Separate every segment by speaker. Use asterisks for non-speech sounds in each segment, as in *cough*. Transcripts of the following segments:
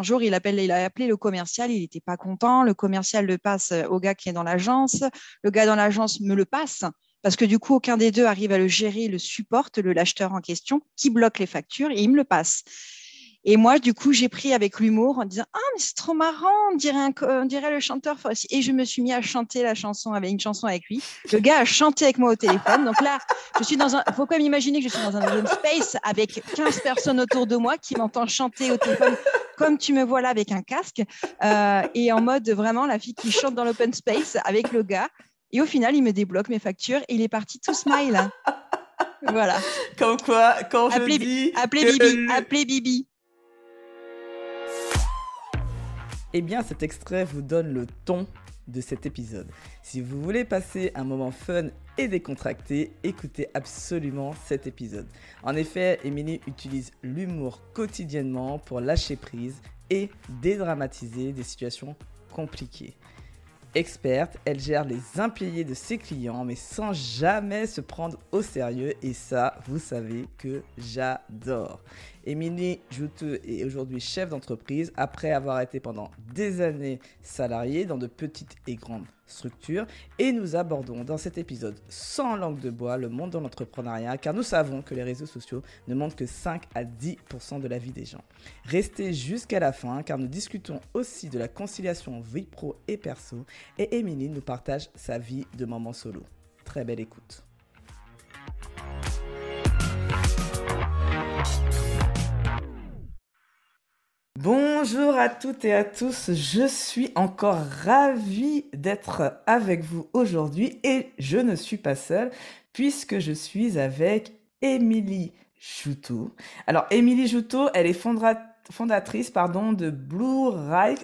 Speaker 1: un jour, il, appelle, il a appelé le commercial, il n'était pas content. Le commercial le passe au gars qui est dans l'agence. Le gars dans l'agence me le passe parce que du coup, aucun des deux arrive à le gérer, le supporte, le l'acheteur en question, qui bloque les factures et il me le passe. Et moi, du coup, j'ai pris avec l'humour en disant Ah, mais c'est trop marrant, on dirait, on dirait le chanteur. Et je me suis mis à chanter la chanson, avec une chanson avec lui. Le gars a chanté avec moi au téléphone. Donc là, je suis dans un. Faut quand même imaginer que je suis dans un open space avec 15 personnes autour de moi qui m'entendent chanter au téléphone comme tu me vois là avec un casque. Euh, et en mode vraiment la fille qui chante dans l'open space avec le gars. Et au final, il me débloque mes factures et il est parti tout smile. Voilà.
Speaker 2: Comme quoi, quand je dis.
Speaker 1: Appelez Bibi. Appelez Bibi.
Speaker 2: Eh bien, cet extrait vous donne le ton de cet épisode. Si vous voulez passer un moment fun et décontracté, écoutez absolument cet épisode. En effet, Émilie utilise l'humour quotidiennement pour lâcher prise et dédramatiser des situations compliquées. Experte, elle gère les impayés de ses clients, mais sans jamais se prendre au sérieux. Et ça, vous savez que j'adore. Émilie Jouteux est aujourd'hui chef d'entreprise après avoir été pendant des années salariée dans de petites et grandes structures. Et nous abordons dans cet épisode sans langue de bois le monde de l'entrepreneuriat car nous savons que les réseaux sociaux ne montrent que 5 à 10% de la vie des gens. Restez jusqu'à la fin car nous discutons aussi de la conciliation vie pro et perso et Émilie nous partage sa vie de maman solo. Très belle écoute. Bonjour à toutes et à tous, je suis encore ravie d'être avec vous aujourd'hui et je ne suis pas seule puisque je suis avec Émilie Joutot. Alors Émilie Joutot, elle est fondatrice fondatrice pardon, de Blue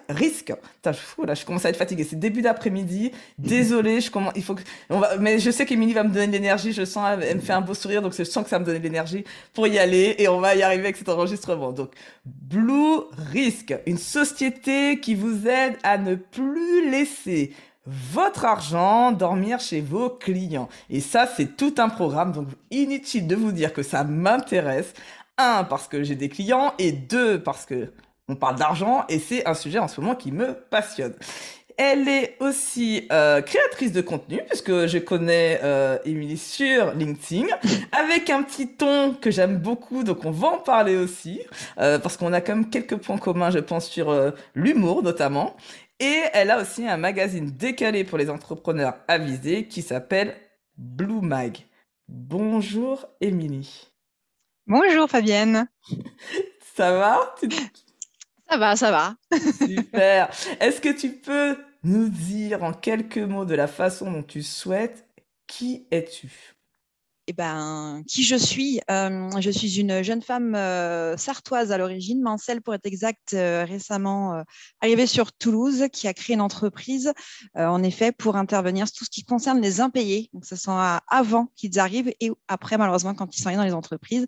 Speaker 2: Risk. Putain, je, là, je commence à être fatiguée. C'est début d'après-midi. Désolée, je commence, il faut que, on va, mais je sais qu'Emilie va me donner de l'énergie. Je sens, elle, me fait un beau sourire, donc je sens que ça me donne de l'énergie pour y aller et on va y arriver avec cet enregistrement. Donc, Blue Risk, une société qui vous aide à ne plus laisser votre argent dormir chez vos clients. Et ça, c'est tout un programme, donc inutile de vous dire que ça m'intéresse. Un, parce que j'ai des clients, et deux, parce que on parle d'argent, et c'est un sujet en ce moment qui me passionne. Elle est aussi euh, créatrice de contenu, puisque je connais euh, Émilie sur LinkedIn, avec un petit ton que j'aime beaucoup, donc on va en parler aussi, euh, parce qu'on a quand même quelques points communs, je pense, sur euh, l'humour notamment. Et elle a aussi un magazine décalé pour les entrepreneurs avisés qui s'appelle Blue Mag. Bonjour Émilie.
Speaker 1: Bonjour Fabienne.
Speaker 2: Ça va
Speaker 1: Ça va, ça va.
Speaker 2: Super. Est-ce que tu peux nous dire en quelques mots de la façon dont tu souhaites qui es-tu?
Speaker 1: Eh ben, qui je suis? Euh, Je suis une jeune femme euh, sartoise à l'origine, Mancelle pour être exact, euh, récemment arrivée sur Toulouse, qui a créé une entreprise, en effet, pour intervenir sur tout ce qui concerne les impayés. Donc, ce sont avant qu'ils arrivent et après, malheureusement, quand ils sont allés dans les entreprises.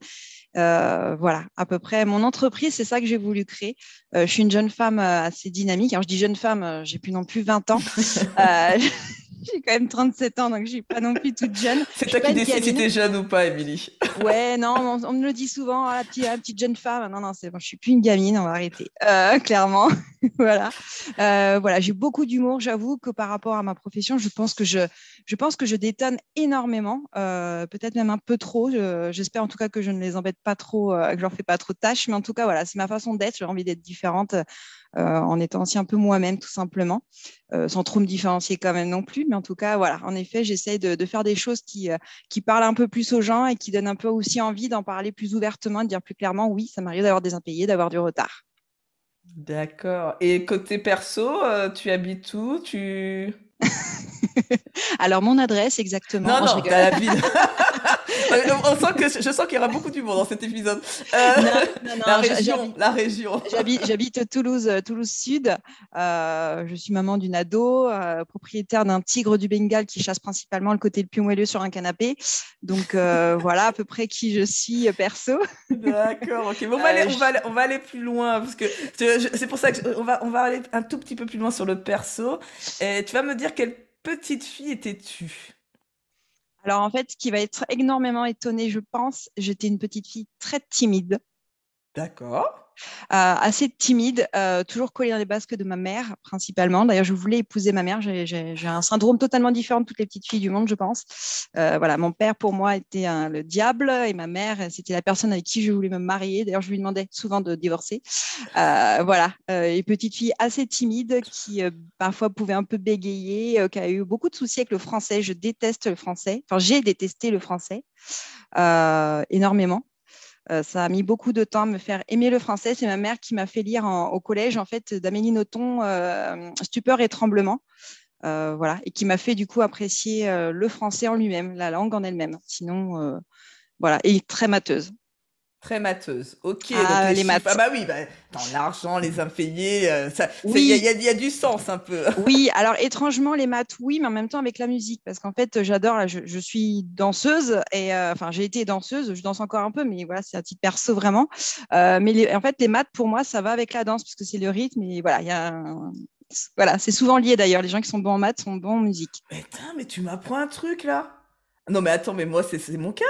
Speaker 1: voilà, à peu près. Mon entreprise, c'est ça que j'ai voulu créer. je suis une jeune femme assez dynamique. Alors, je dis jeune femme, j'ai plus non plus 20 ans. *laughs* *laughs* j'ai quand même 37 ans, donc je suis pas non plus toute jeune. *laughs*
Speaker 2: C'est toi qui décides si t'es jeune ou pas, Émilie. *laughs*
Speaker 1: ouais, non, on, me le dit souvent, ah, la, petite, la petite jeune femme. Non, non, c'est bon, je suis plus une gamine, on va arrêter, euh, clairement. voilà, euh, voilà, j'ai beaucoup d'humour. J'avoue que par rapport à ma profession, je pense que je, je pense que je détonne énormément, euh, peut-être même un peu trop. J'espère en tout cas que je ne les embête pas trop, que je leur fais pas trop de tâches, mais en tout cas, voilà, c'est ma façon d'être. J'ai envie d'être différente en étant aussi un peu moi-même tout simplement, euh, sans trop me différencier quand même non plus. Mais en tout cas, voilà, en effet, j'essaie de, faire des choses qui, euh, qui parlent un peu plus aux gens et qui donnent un peu aussi envie d'en parler plus ouvertement, de dire plus clairement, oui, ça m'arrive d'avoir des impayés, d'avoir du retard.
Speaker 2: D'accord. Et côté perso, tu habites où? Tu *laughs* *laughs*
Speaker 1: Alors, mon adresse, exactement.
Speaker 2: Non, non, la *laughs* ville. *laughs* On sent que je sens qu'il y aura beaucoup d'humour dans cet épisode. Euh, non, non, la région, la région.
Speaker 1: J'habite Toulouse, euh, Toulouse Sud. Euh, je suis maman d'une ado, propriétaire d'un tigre du Bengale qui chasse principalement le côté le plus moelleux sur un canapé. Donc voilà à peu près qui je suis perso.
Speaker 2: D'accord. Ok. Bon, on, va aller, on, va aller, on va aller plus loin parce que c'est pour ça que on va on va aller un tout petit peu plus loin sur le perso. Et tu vas me dire quelle petite fille étais-tu?
Speaker 1: Alors en fait, ce qui va être énormément étonné, je pense, j'étais une petite fille très timide.
Speaker 2: D'accord.
Speaker 1: assez timide, toujours collée dans les basques de ma mère, principalement. D'ailleurs, je voulais épouser ma mère. J'ai un syndrome totalement différent de toutes les petites filles du monde, je pense. voilà, mon père, pour moi, était le diable et ma mère, c'était la personne avec qui je voulais me marier. D'ailleurs, je lui demandais souvent de divorcer. voilà, une petite fille assez timide qui parfois pouvait un peu bégayer, qui a eu beaucoup de soucis avec le français. Je déteste le français. Enfin, j'ai détesté le français énormément. Euh, ça a mis beaucoup de temps à me faire aimer le français. C'est ma mère qui m'a fait lire au collège, en fait, d'Amélie Nothomb, euh, Stupeur et tremblement. Euh, voilà, et qui m'a fait du coup apprécier le français en lui-même, la langue en elle-même. Sinon, voilà, et très mateuse.
Speaker 2: Très mateuse. Ok, ah, les, maths. Ah bah oui, bah, dans l'argent, les impayés, euh, il y, a du sens un peu. *laughs*
Speaker 1: oui, alors étrangement, les maths, oui, mais en même temps avec la musique, parce qu'en fait, j'adore, je, je, suis danseuse, et euh, enfin, j'ai été danseuse, je danse encore un peu, mais voilà, c'est un titre perso vraiment. Euh, mais en fait, les maths, pour moi, ça va avec la danse, parce que c'est le rythme, et voilà, il y a Voilà, c'est souvent lié d'ailleurs. Les gens qui sont bons en maths sont bons en musique.
Speaker 2: Mais, mais tu m'apprends un truc là Non, mais attends, mais moi, c'est mon cas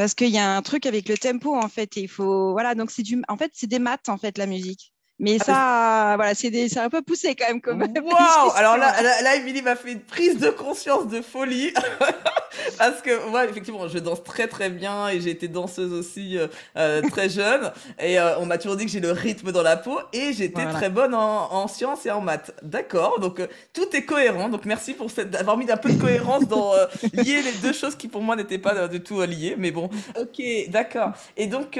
Speaker 1: parce qu'il y a un truc avec le tempo en fait et il faut voilà donc c'est du en fait c'est des maths en fait la musique mais ah, ça, voilà, c'est un peu poussé quand même. Comme
Speaker 2: wow *laughs* Alors là, là, là, Emily m'a fait une prise de conscience de folie. *laughs* Parce que moi, effectivement, je danse très très bien et j'ai été danseuse aussi euh, euh très *laughs* jeune. Et euh, on m'a toujours dit que j'ai le rythme dans la peau et j'étais très bonne en, en, sciences et en maths. D'accord, donc euh, tout est cohérent. Donc merci pour cette, d'avoir mis un peu de cohérence dans lier les deux choses qui pour moi n'étaient pas du tout liées. Mais bon, ok, d'accord. Et donc,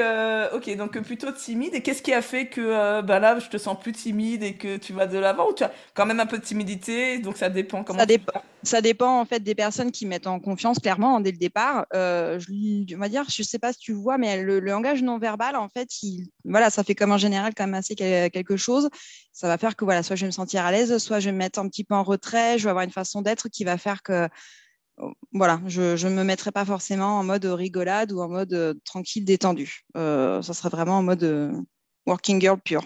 Speaker 2: ok, donc plutôt timide. Et qu'est-ce qui a fait que bah là, je te sens plus timide et que tu vas de l'avant ou tu as quand même un peu de timidité Donc ça dépend comment
Speaker 1: ça dépend. Ça dépend en fait des personnes qui mettent en confiance clairement hein, dès le départ. Euh, je, on va dire, je sais pas si tu vois, mais le, langage non verbal en fait, il, voilà, ça fait comme en général quand même assez quelque chose. Ça va faire que voilà, soit je vais me sentir à l'aise, soit je vais me mettre un petit peu en retrait. Je vais avoir une façon d'être qui va faire que voilà, je ne me mettrai pas forcément en mode rigolade ou en mode euh, tranquille, détendu. Euh, ça serait vraiment en mode working girl pure.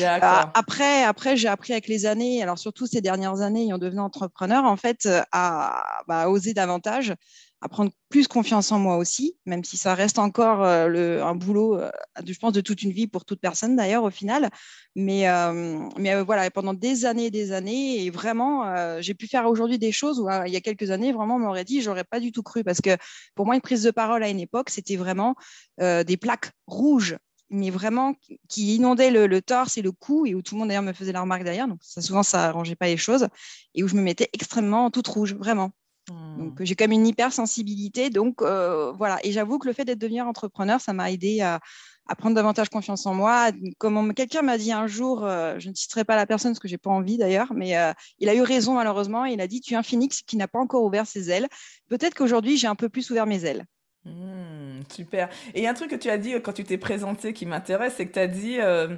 Speaker 1: Euh, après, après j'ai appris avec les années, alors surtout ces dernières années, ayant devenu entrepreneur, en fait, euh, à, bah, oser davantage, à prendre plus confiance en moi aussi, même si ça reste encore euh, un boulot, je pense, de toute une vie pour toute personne d'ailleurs au final. Mais, mais voilà, pendant des années et des années, et vraiment, j'ai pu faire aujourd'hui des choses où il y a quelques années, vraiment, on m'aurait dit, j'aurais pas du tout cru, parce que pour moi, une prise de parole à une époque, c'était vraiment des plaques rouges mais vraiment qui inondait le, torse et le cou et où tout le monde d'ailleurs me faisait la remarque derrière. Donc ça, souvent, ça arrangeait pas les choses et où je me mettais extrêmement toute rouge, vraiment. Donc mmh. j'ai comme une hypersensibilité. Donc euh, voilà. Et j'avoue que le fait d'être devenir entrepreneur, ça m'a aidé à, prendre davantage confiance en moi. Comme quelqu'un m'a dit un jour, euh, je ne citerai pas la personne parce que j'ai pas envie d'ailleurs, mais euh, il a eu raison malheureusement. Il a dit tu es un phénix qui n'a pas encore ouvert ses ailes. Peut-être qu'aujourd'hui j'ai un peu plus ouvert mes ailes.
Speaker 2: Mmh, super. Et un truc que tu as dit euh, quand tu t'es présenté qui m'intéresse, c'est que tu as dit, euh,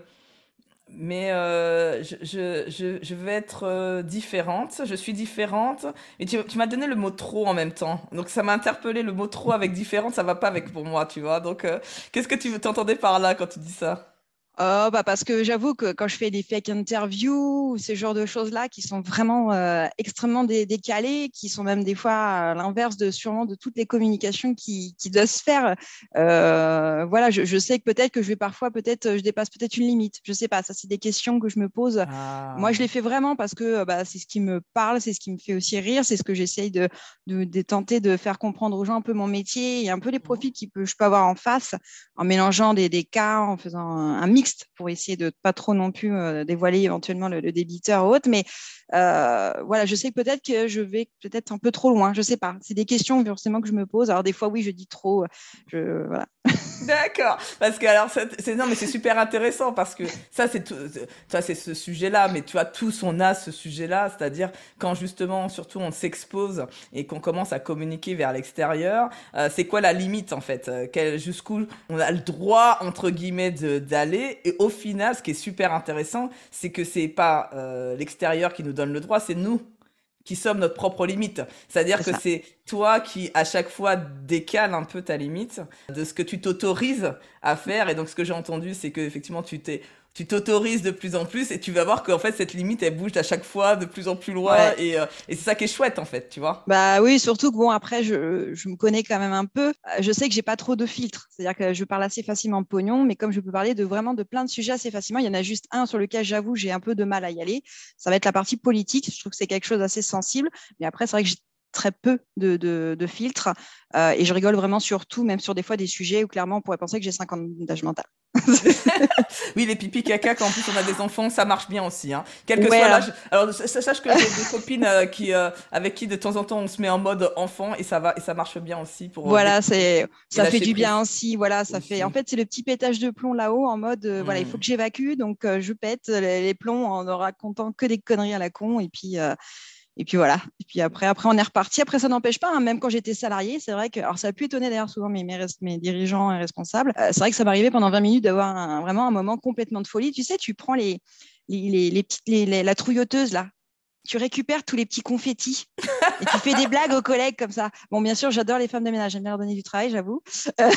Speaker 2: mais euh, je, je, vais être différente, je suis différente. Et tu, tu m'as donné le mot trop en même temps. Donc ça m'a interpellé, le mot trop avec différente, ça va pas avec pour moi, tu vois. Donc qu'est-ce que tu t'entendais par là quand tu dis ça?
Speaker 1: Oh, bah parce que j'avoue que quand je fais des fake interviews ces genres de choses-là qui sont vraiment euh, extrêmement décalées, qui sont même des fois l'inverse de sûrement de toutes les communications qui, qui doivent se faire, euh, voilà, je, je, sais que peut-être que je vais parfois, peut-être, je dépasse peut-être une limite. Je sais pas, ça c'est des questions que je me pose. Ah. Moi, je les fais vraiment parce que bah, c'est ce qui me parle, c'est ce qui me fait aussi rire, c'est ce que j'essaye de, de, de, tenter de faire comprendre aux gens un peu mon métier et un peu les mmh. profils que je peux avoir en face en mélangeant des, des cas, en faisant un mix pour essayer de pas trop non plus euh, dévoiler éventuellement le, débiteur ou autre. Mais euh, voilà, je sais peut-être que je vais peut-être un peu trop loin. Je sais pas. C'est des questions forcément que je me pose. Alors des fois, oui, je dis trop. Je, voilà. *laughs*
Speaker 2: D'accord. Parce que alors, c'est non, mais c'est super intéressant parce que ça, c'est ça, c'est ce sujet-là. Mais tu vois, tous on a ce sujet-là, c'est-à-dire quand justement, surtout, on s'expose et qu'on commence à communiquer vers l'extérieur. Euh, c'est quoi la limite en fait? Jusqu'où on a le droit entre guillemets d'aller et au final, ce qui est super intéressant, c'est que c'est pas euh, l'extérieur qui nous donne le droit, c'est nous qui sommes notre propre limite. C'est-à-dire que c'est toi qui, à chaque fois, décale un peu ta limite de ce que tu t'autorises à faire. Et donc, ce que j'ai entendu, c'est que effectivement, tu t'es tu t'autorises de plus en plus et tu vas voir qu'en fait cette limite elle bouge à chaque fois de plus en plus loin et, euh, et c'est ça qui est chouette en fait, tu vois.
Speaker 1: Bah oui, surtout que bon après je, je, me connais quand même un peu. Je sais que j'ai pas trop de filtres, c'est-à-dire que je parle assez facilement pognon, mais comme je peux parler de vraiment de plein de sujets assez facilement, il y en a juste un sur lequel j'avoue j'ai un peu de mal à y aller. Ça va être la partie politique. Je trouve que c'est quelque chose d'assez sensible, mais après c'est vrai que j'ai très peu de, de, filtres. Euh, et je rigole vraiment sur tout, même sur des fois des sujets où clairement on pourrait penser que j'ai 50 ans d'âge mental. *laughs*
Speaker 2: oui, les pipi caca, quand en plus on a des enfants, ça marche bien aussi. Hein. Quel que soit l'âge. Alors, sache que j'ai des copines euh, qui, euh, avec qui de temps en temps on se met en mode enfant et ça va et ça marche bien aussi pour.
Speaker 1: Voilà, c'est ça fait du bien aussi. Voilà, ça fait. En fait, c'est le petit pétage de plomb là-haut en mode voilà, il faut hmm. que j'évacue, donc je pète les, les, plombs en ne racontant que des conneries à la con et puis. Et puis voilà. Et puis après, après on est reparti. Après, ça n'empêche pas, hein, même quand j'étais salarié, c'est vrai que, alors ça a pu étonner d'ailleurs souvent mes, mes, dirigeants et responsables. Euh, c'est vrai que ça m'arrivait pendant 20 minutes d'avoir vraiment un moment complètement de folie. Tu sais, tu prends les, petites, les, la trouilloteuse là, tu récupères tous les petits confettis et tu fais des blagues aux collègues comme ça. Bon, bien sûr, j'adore les femmes de ménage, j'aime leur donner du travail, j'avoue. Euh,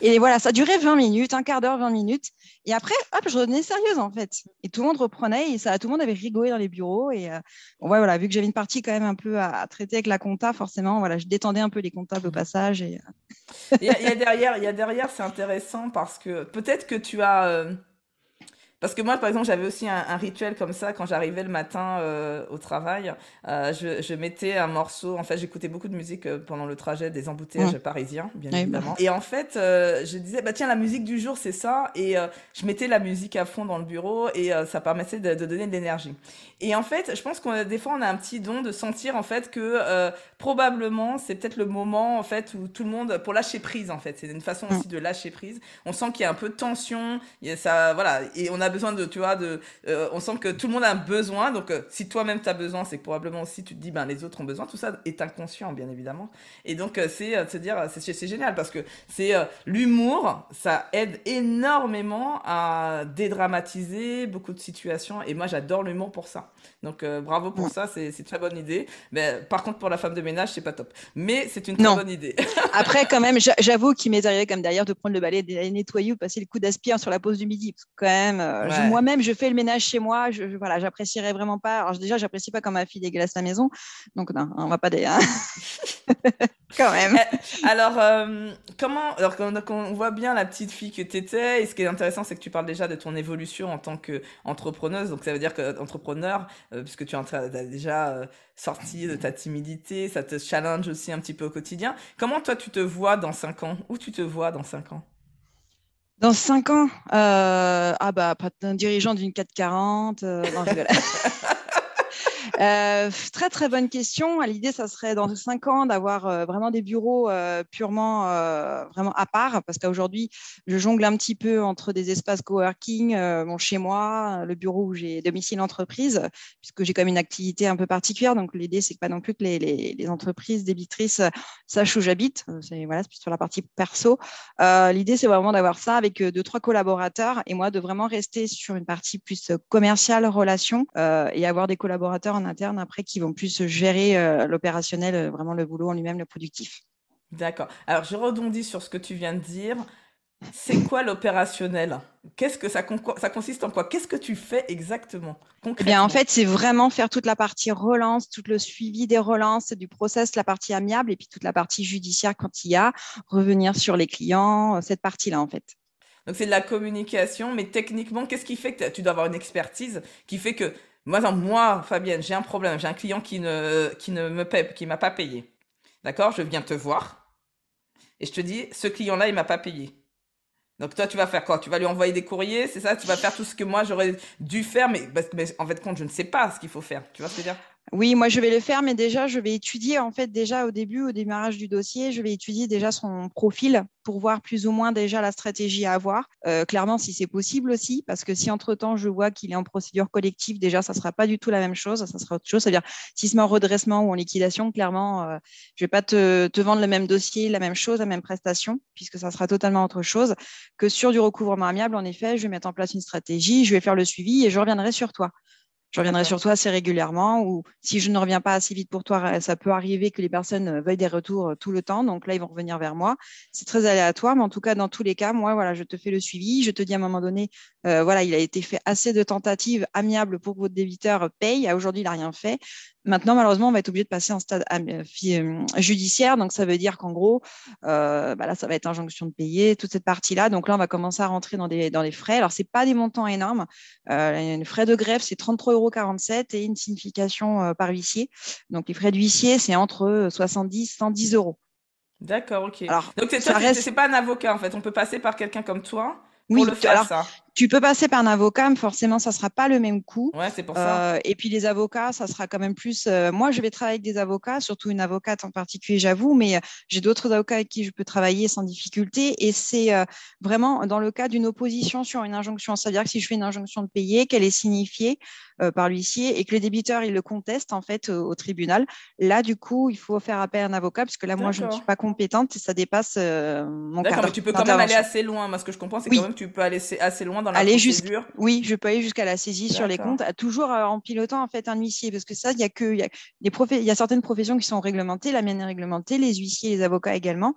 Speaker 1: et voilà, ça durait 20 minutes, un quart d'heure, 20 minutes. Et après, hop, je revenais sérieuse en fait. Et tout le monde reprenait et ça, tout le monde avait rigolé dans les bureaux. Et euh, ouais, voilà, vu que j'avais une partie quand même un peu à, traiter avec la compta, forcément, voilà, je détendais un peu les comptables au passage. Et,
Speaker 2: euh, il, y a, derrière, il y a derrière, c'est intéressant parce que peut-être que tu as. Euh, parce que moi, par exemple, j'avais aussi un, rituel comme ça quand j'arrivais le matin euh, au travail. Euh, je, je, mettais un morceau. En fait, j'écoutais beaucoup de musique euh, pendant le trajet des embouteillages parisiens, bien évidemment. Et en fait, je disais, bah tiens, la musique du jour, c'est ça. Et je mettais la musique à fond dans le bureau et ça permettait de, de, donner de l'énergie. Et en fait, je pense qu'on des fois, on a un petit don de sentir en fait que probablement, c'est peut-être le moment en fait où tout le monde pour lâcher prise en fait. C'est une façon aussi de lâcher prise. On sent qu'il y a un peu de tension. Il y a ça, voilà. Et on a besoin de, tu vois, de, euh, on sent que tout le monde a besoin. Donc, euh, si toi-même tu as besoin, c'est que probablement aussi tu te dis, ben, les autres ont besoin. Tout ça est inconscient, bien évidemment. Et donc, euh, c'est de se dire, c'est génial parce que c'est l'humour, ça aide énormément à dédramatiser beaucoup de situations. Et moi, j'adore l'humour pour ça. Donc, bravo pour ça, c'est une très bonne idée. Mais par contre, pour la femme de ménage, c'est pas top. Mais c'est une très bonne idée. *laughs*
Speaker 1: Après, quand même, j'avoue qu'il m'est arrivé comme d'ailleurs de prendre le balai, de nettoyer ou passer le coup d'aspirateur sur la pause du midi. Parce que quand même, moi-même, je fais le ménage chez moi. Je, voilà, j'apprécierais vraiment pas. Alors déjà, j'apprécie pas quand ma fille dégueulasse la maison. Donc non, on va pas des. Hein. *laughs* quand même.
Speaker 2: Eh, alors, euh, comment Alors, on, voit bien la petite fille que tu étais. Et ce qui est intéressant, c'est que tu parles déjà de ton évolution en tant qu'entrepreneuse. Donc, ça veut dire que entrepreneur, euh, puisque tu as déjà euh, sorti de ta timidité, ça te challenge aussi un petit peu au quotidien. Comment toi, tu te vois dans 5 ans? Où tu te vois dans 5 ans?
Speaker 1: Dans cinq ans, euh, ah bah, un dirigeant d'une 440. Euh, non, je *laughs* Euh, très très bonne question. L'idée, ça serait dans cinq ans d'avoir euh, vraiment des bureaux euh, purement vraiment à part, parce qu'aujourd'hui, je jongle un petit peu entre des espaces coworking, mon chez moi, le bureau où j'ai domicile entreprise, puisque j'ai même une activité un peu particulière. Donc l'idée, c'est pas non plus que les, les, les entreprises débitrices sachent où j'habite. C'est voilà, plus sur la partie perso. l'idée, c'est vraiment d'avoir ça avec deux trois collaborateurs et moi de vraiment rester sur une partie plus commerciale, relation et avoir des collaborateurs en interne après qui vont plus gérer euh, l'opérationnel, euh, vraiment le boulot en lui-même, le productif.
Speaker 2: D'accord. Alors, je rebondis sur ce que tu viens de dire. C'est quoi l'opérationnel? Qu'est-ce que ça, ça consiste en quoi? Qu'est-ce que tu fais exactement
Speaker 1: eh bien, en fait, c'est vraiment faire toute la partie relance, tout le suivi des relances, du process, la partie amiable et puis toute la partie judiciaire quand il y a, revenir sur les clients, euh, cette partie-là, en fait.
Speaker 2: Donc, c'est de la communication, mais techniquement, qu'est-ce qui fait que tu dois avoir une expertise qui fait que moi, moi, Fabienne, j'ai un problème. J'ai un client qui ne, qui ne me paie, qui m'a pas payé. D'accord? Je viens te voir et je te dis, ce client-là, il m'a pas payé. Donc toi, tu vas faire quoi? Tu vas lui envoyer des courriers, c'est ça? Tu vas faire tout ce que moi j'aurais dû faire, mais, mais en fait, compte, je ne sais pas ce qu'il faut faire. Tu vois ce dire?
Speaker 1: Oui, moi je vais le faire, mais déjà je vais étudier en fait déjà au début, au démarrage du dossier, je vais étudier déjà son profil pour voir plus ou moins déjà la stratégie à avoir. Euh, clairement, si c'est possible aussi, parce que si entre temps je vois qu'il est en procédure collective, déjà ça sera pas du tout la même chose, ça sera autre chose. C'est-à-dire si met en redressement ou en liquidation, clairement, euh, je vais pas te, te, vendre le même dossier, la même chose, la même prestation, puisque ça sera totalement autre chose que sur du recouvrement amiable. En effet, je vais mettre en place une stratégie, je vais faire le suivi et je reviendrai sur toi. Je reviendrai sur toi assez régulièrement ou si je ne reviens pas assez vite pour toi, ça peut arriver que les personnes veuillent des retours tout le temps. Donc là, ils vont revenir vers moi. C'est très aléatoire, mais en tout cas, dans tous les cas, moi, voilà, je te fais le suivi. Je te dis à un moment donné, voilà, il a été fait assez de tentatives amiables pour que votre débiteur paye. Aujourd'hui, il n'a rien fait. Maintenant, malheureusement, on va être obligé de passer en stade euh, euh, judiciaire. Donc, ça veut dire qu'en gros, euh, bah là, ça va être injonction de payer, toute cette partie-là. Donc là, on va commencer à rentrer dans des, dans les frais. Alors, ce n'est pas des montants énormes. Euh, une frais de greffe, c'est 33,47 euros et une signification par huissier. Donc, les frais d'huissier, c'est entre 70 et 110 euros.
Speaker 2: D'accord, ok. Alors, Donc, c'est reste... pas un avocat, en fait. On peut passer par quelqu'un comme toi oui, le faire,
Speaker 1: alors, ça. Tu peux passer par un avocat, mais forcément, ça ne sera pas le même coût.
Speaker 2: Ouais, c'est pour ça.
Speaker 1: Euh, et puis, les avocats, ça sera quand même plus. Euh, moi, je vais travailler avec des avocats, surtout une avocate en particulier, j'avoue, mais euh, j'ai d'autres avocats avec qui je peux travailler sans difficulté. Et c'est vraiment dans le cas d'une opposition sur une injonction. C'est-à-dire que si je fais une injonction de payer, qu'elle est signifiée par l'huissier et que le débiteur, il le conteste en fait au, tribunal, là, du coup, il faut faire appel à un avocat, puisque là, moi, je ne suis pas compétente et ça dépasse mon
Speaker 2: D'accord, mais tu peux quand même aller assez loin. Moi, ce que je comprends, c'est quand même que tu peux aller assez loin dans la aller procédure
Speaker 1: oui, je peux aller jusqu'à la saisie sur les comptes, toujours euh, en pilotant en fait un huissier, parce que ça, il y a que y a des il y a certaines professions qui sont réglementées, la mienne est réglementée, les huissiers, les avocats également,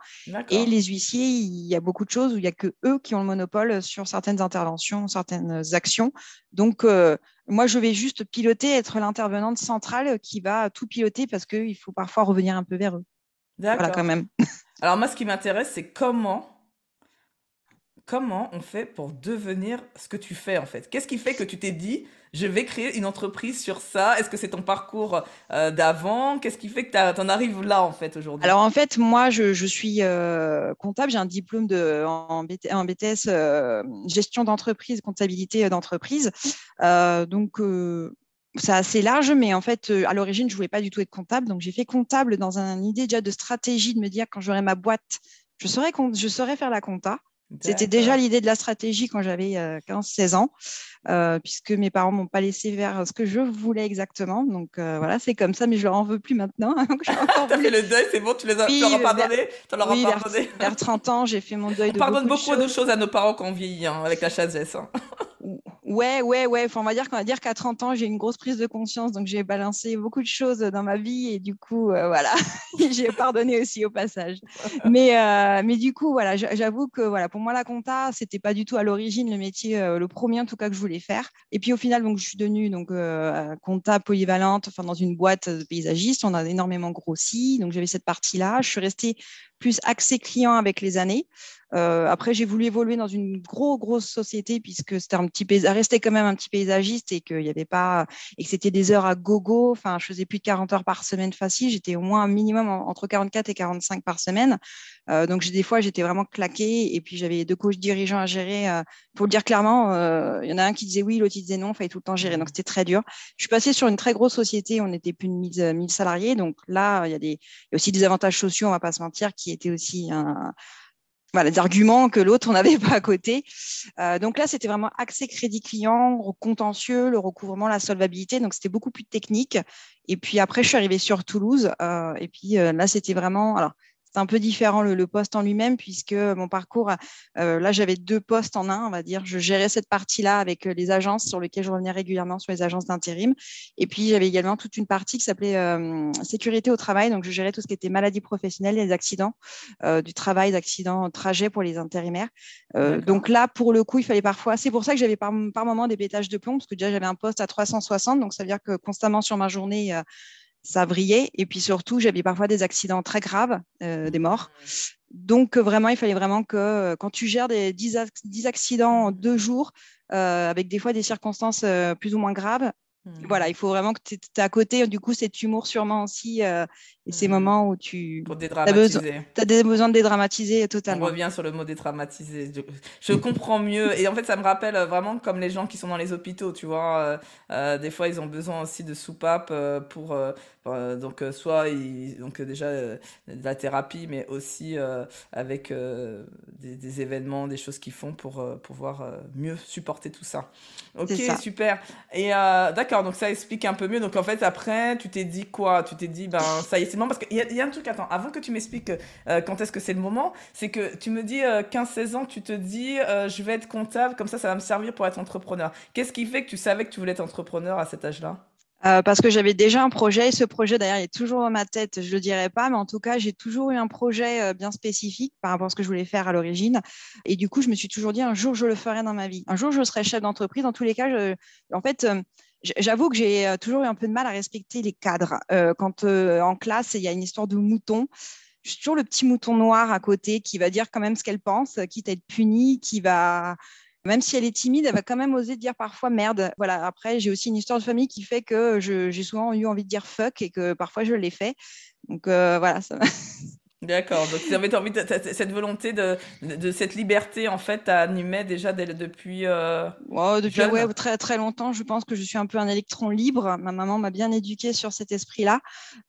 Speaker 1: et les huissiers, il y a beaucoup de choses où il y a que eux qui ont le monopole sur certaines interventions, certaines actions. Donc euh, moi, je vais juste piloter, être l'intervenante centrale qui va tout piloter parce qu'il faut parfois revenir un peu vers eux. Voilà, quand même.
Speaker 2: Alors, moi, ce qui m'intéresse, c'est comment comment on fait pour devenir ce que tu fais en fait? Qu'est-ce qui fait que tu t'es dit, je vais créer une entreprise sur ça? Est-ce que c'est ton parcours euh, d'avant? Qu'est-ce qui fait que tu en arrives là en fait aujourd'hui?
Speaker 1: Alors en fait, moi je, suis euh, comptable, j'ai un diplôme de, en, BTS euh, gestion d'entreprise, comptabilité d'entreprise. donc c'est assez large, mais en fait, à l'origine, je voulais pas du tout être comptable. Donc, j'ai fait comptable dans une idée déjà de stratégie, de me dire quand j'aurai ma boîte, je saurais, je saurais faire la compta. C'était déjà l'idée de la stratégie quand j'avais 15-16 euh, ans, euh, puisque mes parents m'ont pas laissé faire ce que je voulais exactement. Donc euh, voilà, c'est comme ça, mais je leur en veux plus maintenant. *laughs*
Speaker 2: tu as *laughs* fait le deuil, c'est bon, tu les as, oui, leur as pardonné,
Speaker 1: oui, vers, 30 *laughs* ans, j'ai fait mon deuil.
Speaker 2: On pardonne beaucoup, de, choses. à nos parents quand on vieillit, hein, avec la chasse hein.
Speaker 1: Ouais, ouais, ouais. Enfin, on va dire qu'on va dire qu'à 30 ans, j'ai une grosse prise de conscience, donc j'ai balancé beaucoup de choses dans ma vie et du coup, euh, voilà, j'ai pardonné aussi au passage. Mais, mais du coup, voilà, j'avoue que voilà, pour moi, la compta, c'était pas du tout à l'origine le métier, euh, le premier en tout cas que je voulais faire. Et puis au final, donc je suis devenue donc compta polyvalente, dans une boîte de paysagiste. On a énormément grossi, donc j'avais cette partie-là. Je suis restée plus accès client avec les années. Euh, après, j'ai voulu évoluer dans une grosse, grosse société puisque c'était un petit paysagiste, restait quand même un petit paysagiste et qu'il y avait pas, et que c'était des heures à gogo. Enfin, je faisais plus de 40 heures par semaine facile. J'étais au moins un minimum entre 44 et 45 par semaine. Euh, donc, des fois, j'étais vraiment claquée et puis j'avais deux coachs dirigeants à gérer. Euh, pour le dire clairement, il y en a un qui disait oui, l'autre disait non. Il fallait tout le temps gérer. Donc, c'était très dur. Je suis passée sur une très grosse société. On était plus de 1000, 1000 salariés. Donc là, il y a des, y a aussi des avantages sociaux, on va pas se mentir, qui était aussi un, voilà, des arguments que l'autre n'avait *laughs* pas à côté. Euh, donc là, c'était vraiment accès crédit client, contentieux, le recouvrement, la solvabilité. Donc c'était beaucoup plus technique. Et puis après, je suis arrivée sur Toulouse. Euh, et puis euh, là, c'était vraiment. Alors, c'est un peu différent le, poste en lui-même puisque mon parcours, euh, là j'avais deux postes en un, on va dire. Je gérais cette partie-là avec euh, les agences sur lesquelles je revenais régulièrement sur les agences d'intérim. Et puis j'avais également toute une partie qui s'appelait euh, sécurité au travail. Donc je gérais tout ce qui était maladie professionnelle, les accidents du travail, d'accidents trajet pour les intérimaires. donc là, pour le coup, il fallait parfois. C'est pour ça que j'avais par, par moment des pétages de plomb parce que déjà j'avais un poste à 360. Donc ça veut dire que constamment sur ma journée ça vrillait. Et puis surtout, j'avais parfois des accidents très graves, euh, des morts. Donc vraiment, il fallait vraiment que euh, quand tu gères des 10, accidents en deux jours, euh, avec des fois des circonstances plus ou moins graves, Mmh. Voilà, il faut vraiment que tu es à côté. Du coup, cet humour sûrement aussi euh, et ces mmh. moments où tu
Speaker 2: as besoin,
Speaker 1: as besoin de dédramatiser totalement.
Speaker 2: On revient sur le mot dédramatiser. Je, comprends mieux. Et en fait, ça me rappelle euh, vraiment comme les gens qui sont dans les hôpitaux, tu vois. Euh, des fois, ils ont besoin aussi de soupapes pour... donc, soit ils, donc, déjà de la thérapie, mais aussi avec des, des, événements, des choses qu'ils font pour pouvoir mieux supporter tout ça. Ok, super. Et d'accord donc ça explique un peu mieux. Donc en fait, après, tu t'es dit quoi? Tu t'es dit, ben ça y est, marrant parce qu'il y, a un truc, attends, avant que tu m'expliques euh, quand est-ce que c'est le moment, c'est que tu me dis 15-16 ans, tu te dis je vais être comptable, comme ça, ça va me servir pour être entrepreneur. Qu'est-ce qui fait que tu savais que tu voulais être entrepreneur à cet âge-là?
Speaker 1: Euh, parce que j'avais déjà un projet et ce projet d'ailleurs est toujours dans ma tête, je le dirai pas, mais en tout cas j'ai toujours eu un projet euh, bien spécifique par rapport à ce que je voulais faire à l'origine et du coup je me suis toujours dit un jour je le ferai dans ma vie, un jour je serai chef d'entreprise. Dans tous les cas, en fait euh, j'avoue que j'ai toujours eu un peu de mal à respecter les cadres. quand en classe il y a une histoire de mouton, je suis toujours le petit mouton noir à côté qui va dire quand même ce qu'elle pense, quitte à être punie, qui va même si elle est timide, elle va quand même oser dire parfois merde. Voilà. Après, j'ai aussi une histoire de famille qui fait que j'ai souvent eu envie de dire fuck et que parfois je l'ai fait. Donc euh, voilà, ça *laughs*
Speaker 2: D'accord, donc tu avais envie de, cette volonté de, de, cette liberté en fait déjà depuis
Speaker 1: euh, depuis ouais, très très longtemps. Je pense que je suis un peu un électron libre. Ma maman m'a bien éduquée sur cet esprit-là.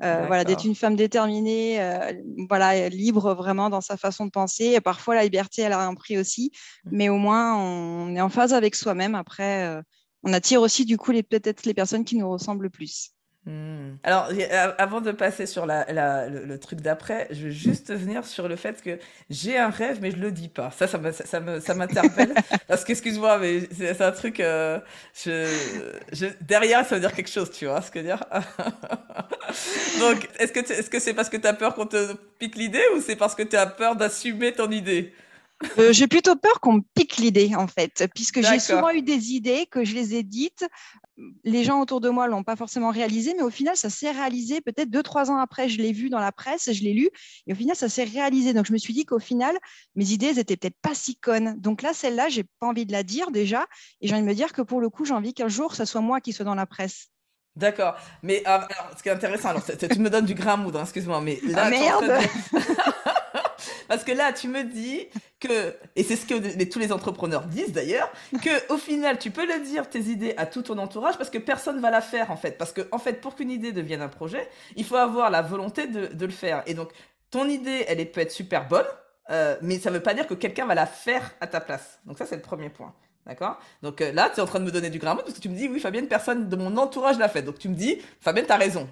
Speaker 1: Euh, voilà, d'être une femme déterminée, euh, voilà, libre vraiment dans sa façon de penser. Et parfois la liberté, elle a un prix aussi, mmh. mais au moins on est en phase avec soi-même. Après, euh, on attire aussi du coup les peut-être les personnes qui nous ressemblent le plus.
Speaker 2: Hmm. Alors, avant de passer sur la, le, truc d'après, je veux juste venir sur le fait que j'ai un rêve, mais je le dis pas. Ça, ça, me, ça, me, ça m'interpelle. *laughs* parce que, excuse-moi, mais c'est, un truc. Euh, je, derrière, ça veut dire quelque chose, tu vois ce que je veux dire? *laughs* Donc, est-ce que, est-ce que c'est parce que tu as peur qu'on te pique l'idée ou c'est parce que tu as peur d'assumer ton idée?
Speaker 1: Euh, j'ai plutôt peur qu'on me pique l'idée, en fait, puisque j'ai souvent eu des idées que je les ai dites. Les gens autour de moi l'ont pas forcément réalisé, mais au final, ça s'est réalisé. Peut-être deux, trois ans après, je l'ai vu dans la presse, je l'ai lu, et au final, ça s'est réalisé. Donc, je me suis dit qu'au final, mes idées, elles étaient peut-être pas si connes. Donc là, celle-là, j'ai pas envie de la dire déjà, et j'ai envie de me dire que pour le coup, j'ai envie qu'un jour, ça soit moi qui soit dans la presse.
Speaker 2: D'accord, mais alors, ce qui est intéressant, alors tu me donnes du grain à moudre, hein, excuse-moi, mais là,
Speaker 1: ah, merde *laughs*
Speaker 2: Parce que là, tu me dis que, et c'est ce que tous les entrepreneurs disent d'ailleurs, que au final, tu peux le dire tes idées à tout ton entourage parce que personne va la faire en fait. Parce que en fait, pour qu'une idée devienne un projet, il faut avoir la volonté de, le faire. Et donc, ton idée, elle peut être super bonne, euh, mais ça ne veut pas dire que quelqu'un va la faire à ta place. Donc ça, c'est le premier point. D'accord? Donc euh, là, tu es en train de me donner du grammar parce que tu me dis, oui, Fabienne, personne de mon entourage l'a fait. Donc tu me dis, Fabienne, tu as raison.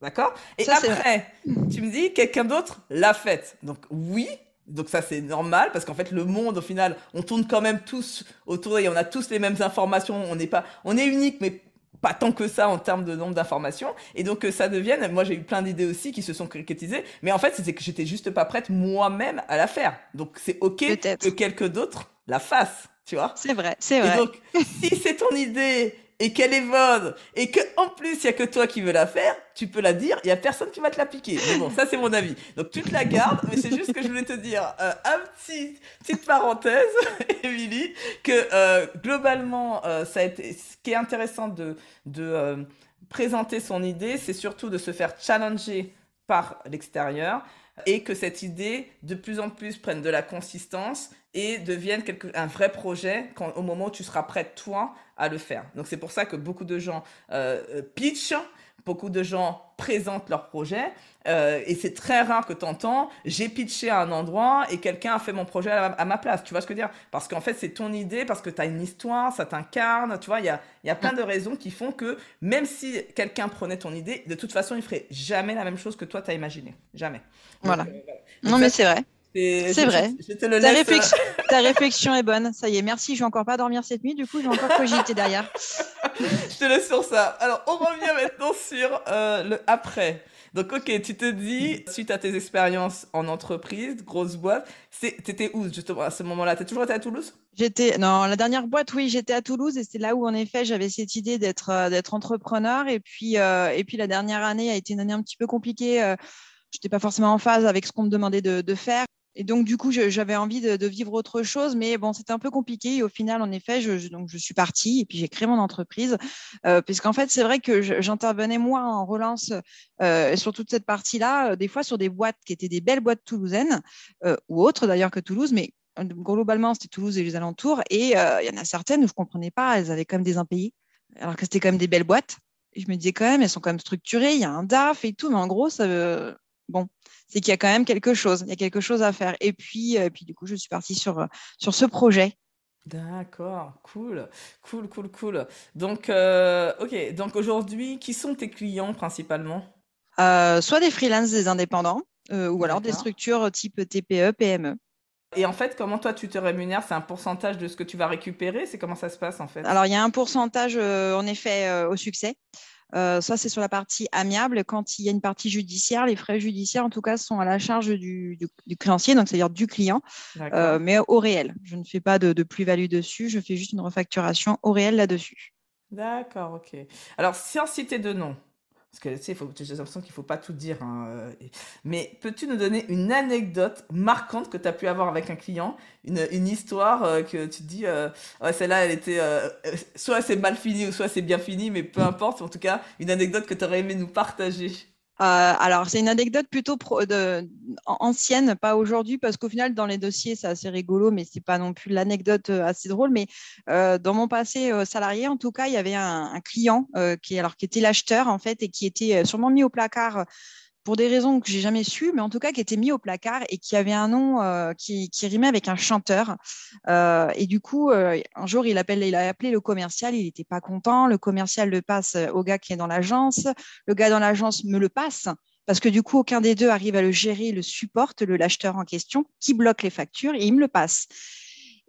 Speaker 2: D'accord? Et après, tu me dis, quelqu'un d'autre l'a faite. Donc oui, donc ça c'est normal parce qu'en fait le monde au final, on tourne quand même tous autour et on a tous les mêmes informations. On n'est pas, on est unique, mais pas tant que ça en termes de nombre d'informations. Et donc que ça devienne, moi j'ai eu plein d'idées aussi qui se sont concrétisées, mais en fait c'était que j'étais juste pas prête moi-même à la faire. Donc c'est ok que quelqu'un d'autre la fasse, tu vois?
Speaker 1: C'est vrai, c'est vrai.
Speaker 2: Et donc *laughs* si c'est ton idée et qu'elle est bonne et que en plus il y a que toi qui veux la faire, tu peux la dire, il y a personne qui va te la piquer. Mais bon, ça c'est mon avis. Donc tu te la gardes, mais c'est juste que je voulais te dire euh, un petit petite parenthèse, *laughs* Émilie, que euh, globalement euh, ça a été ce qui est intéressant de de présenter son idée, c'est surtout de se faire challenger par l'extérieur et que cette idée de plus en plus prenne de la consistance et devienne quelque, un vrai projet quand, au moment où tu seras prêt, toi, à le faire. Donc c'est pour ça que beaucoup de gens euh, euh pitchent, beaucoup de gens présentent leur projet, euh, et c'est très rare que tu entends j'ai pitché à un endroit et quelqu'un a fait mon projet à ma, place. Tu vois ce que je veux dire? Parce qu'en fait, c'est ton idée, parce que tu as une histoire, ça t'incarne. Tu vois, il y a, y a plein de raisons qui font que même si quelqu'un prenait ton idée, de toute façon, il ferait jamais la même chose que toi, tu as imaginé. Jamais.
Speaker 1: voilà. Euh, non, mais c'est vrai. C'est vrai. ta, réflexion, *laughs* ta, réflexion, est bonne. Ça y est, merci. Je vais encore pas dormir cette nuit. Du coup, je vais encore cogiter derrière. *laughs*
Speaker 2: je te laisse sur ça. Alors, on revient maintenant sur euh, le après. Donc, ok, tu te dis, suite à tes expériences en entreprise, grosse boîte, t'étais où justement à ce moment-là? T'as toujours été à Toulouse?
Speaker 1: J'étais, non, la dernière boîte, oui, j'étais à Toulouse et c'est là où en effet j'avais cette idée d'être euh, d'être entrepreneur. Et puis, euh, et puis la dernière année a été une année un petit peu compliquée. Euh, je n'étais pas forcément en phase avec ce qu'on me demandait de, de faire. Et donc, du coup, j'avais envie de, vivre autre chose, mais bon, c'était un peu compliqué. Et au final, en effet, je, donc, je suis partie et puis j'ai créé mon entreprise. Euh, puisqu'en fait, c'est vrai que j'intervenais, moi, en relance euh, sur toute cette partie-là, euh, des fois sur des boîtes qui étaient des belles boîtes toulousaines, euh, ou autres d'ailleurs que Toulouse, mais globalement, c'était Toulouse et les alentours. Et il y en a certaines où je ne comprenais pas, elles avaient quand même des impayés, alors que c'était quand même des belles boîtes. Je me disais quand même, elles sont quand même structurées, il y a un DAF et tout, mais en gros, ça, bon, c'est qu'il y a quand même quelque chose, il y a quelque chose à faire. Et puis, euh, puis du coup, je suis partie sur, euh, sur ce projet.
Speaker 2: D'accord, cool, cool, cool, cool. Donc, euh, ok, donc aujourd'hui, qui sont tes clients principalement?
Speaker 1: Soit des freelances, des indépendants, ou alors des structures type TPE, PME.
Speaker 2: Et en fait, comment toi tu te rémunères? C'est un pourcentage de ce que tu vas récupérer? C'est comment ça se passe en fait?
Speaker 1: Alors il y a un pourcentage en effet au succès. Euh, ça, c'est sur la partie amiable. Quand il y a une partie judiciaire, les frais judiciaires, en tout cas, sont à la charge du, créancier, donc c'est-à-dire du client, euh, mais au réel. Je ne fais pas de, plus-value dessus, je fais juste une refacturation au réel là-dessus.
Speaker 2: D'accord, ok. Alors, sans citer de nom, parce que tu sais, j'ai l'impression qu'il ne faut pas tout dire. Hein, euh, mais peux-tu nous donner une anecdote marquante que tu as pu avoir avec un client? Une, une histoire euh, que tu dis, euh, ouais, celle-là, elle était. soit c'est mal fini ou soit c'est bien fini, mais peu importe. En tout cas, une anecdote que tu aurais aimé nous partager.
Speaker 1: Euh, alors, c'est une anecdote plutôt ancienne, pas aujourd'hui, parce qu'au final, dans les dossiers, c'est assez rigolo, mais c'est pas non plus l'anecdote euh, assez drôle. Mais euh, dans mon passé salarié, en tout cas, il y avait un, client qui, alors, qui était l'acheteur, en fait, et qui était sûrement mis au placard pour des raisons que j'ai jamais su, mais en tout cas qui était mis au placard et qui avait un nom euh, qui, qui, rimait avec un chanteur. Euh, et du coup, euh, un jour, il, appelle, il a appelé le commercial, il n'était pas content. Le commercial le passe au gars qui est dans l'agence. Le gars dans l'agence me le passe parce que du coup, aucun des deux arrive à le gérer, le supporte, le l'acheteur en question, qui bloque les factures et il me le passe.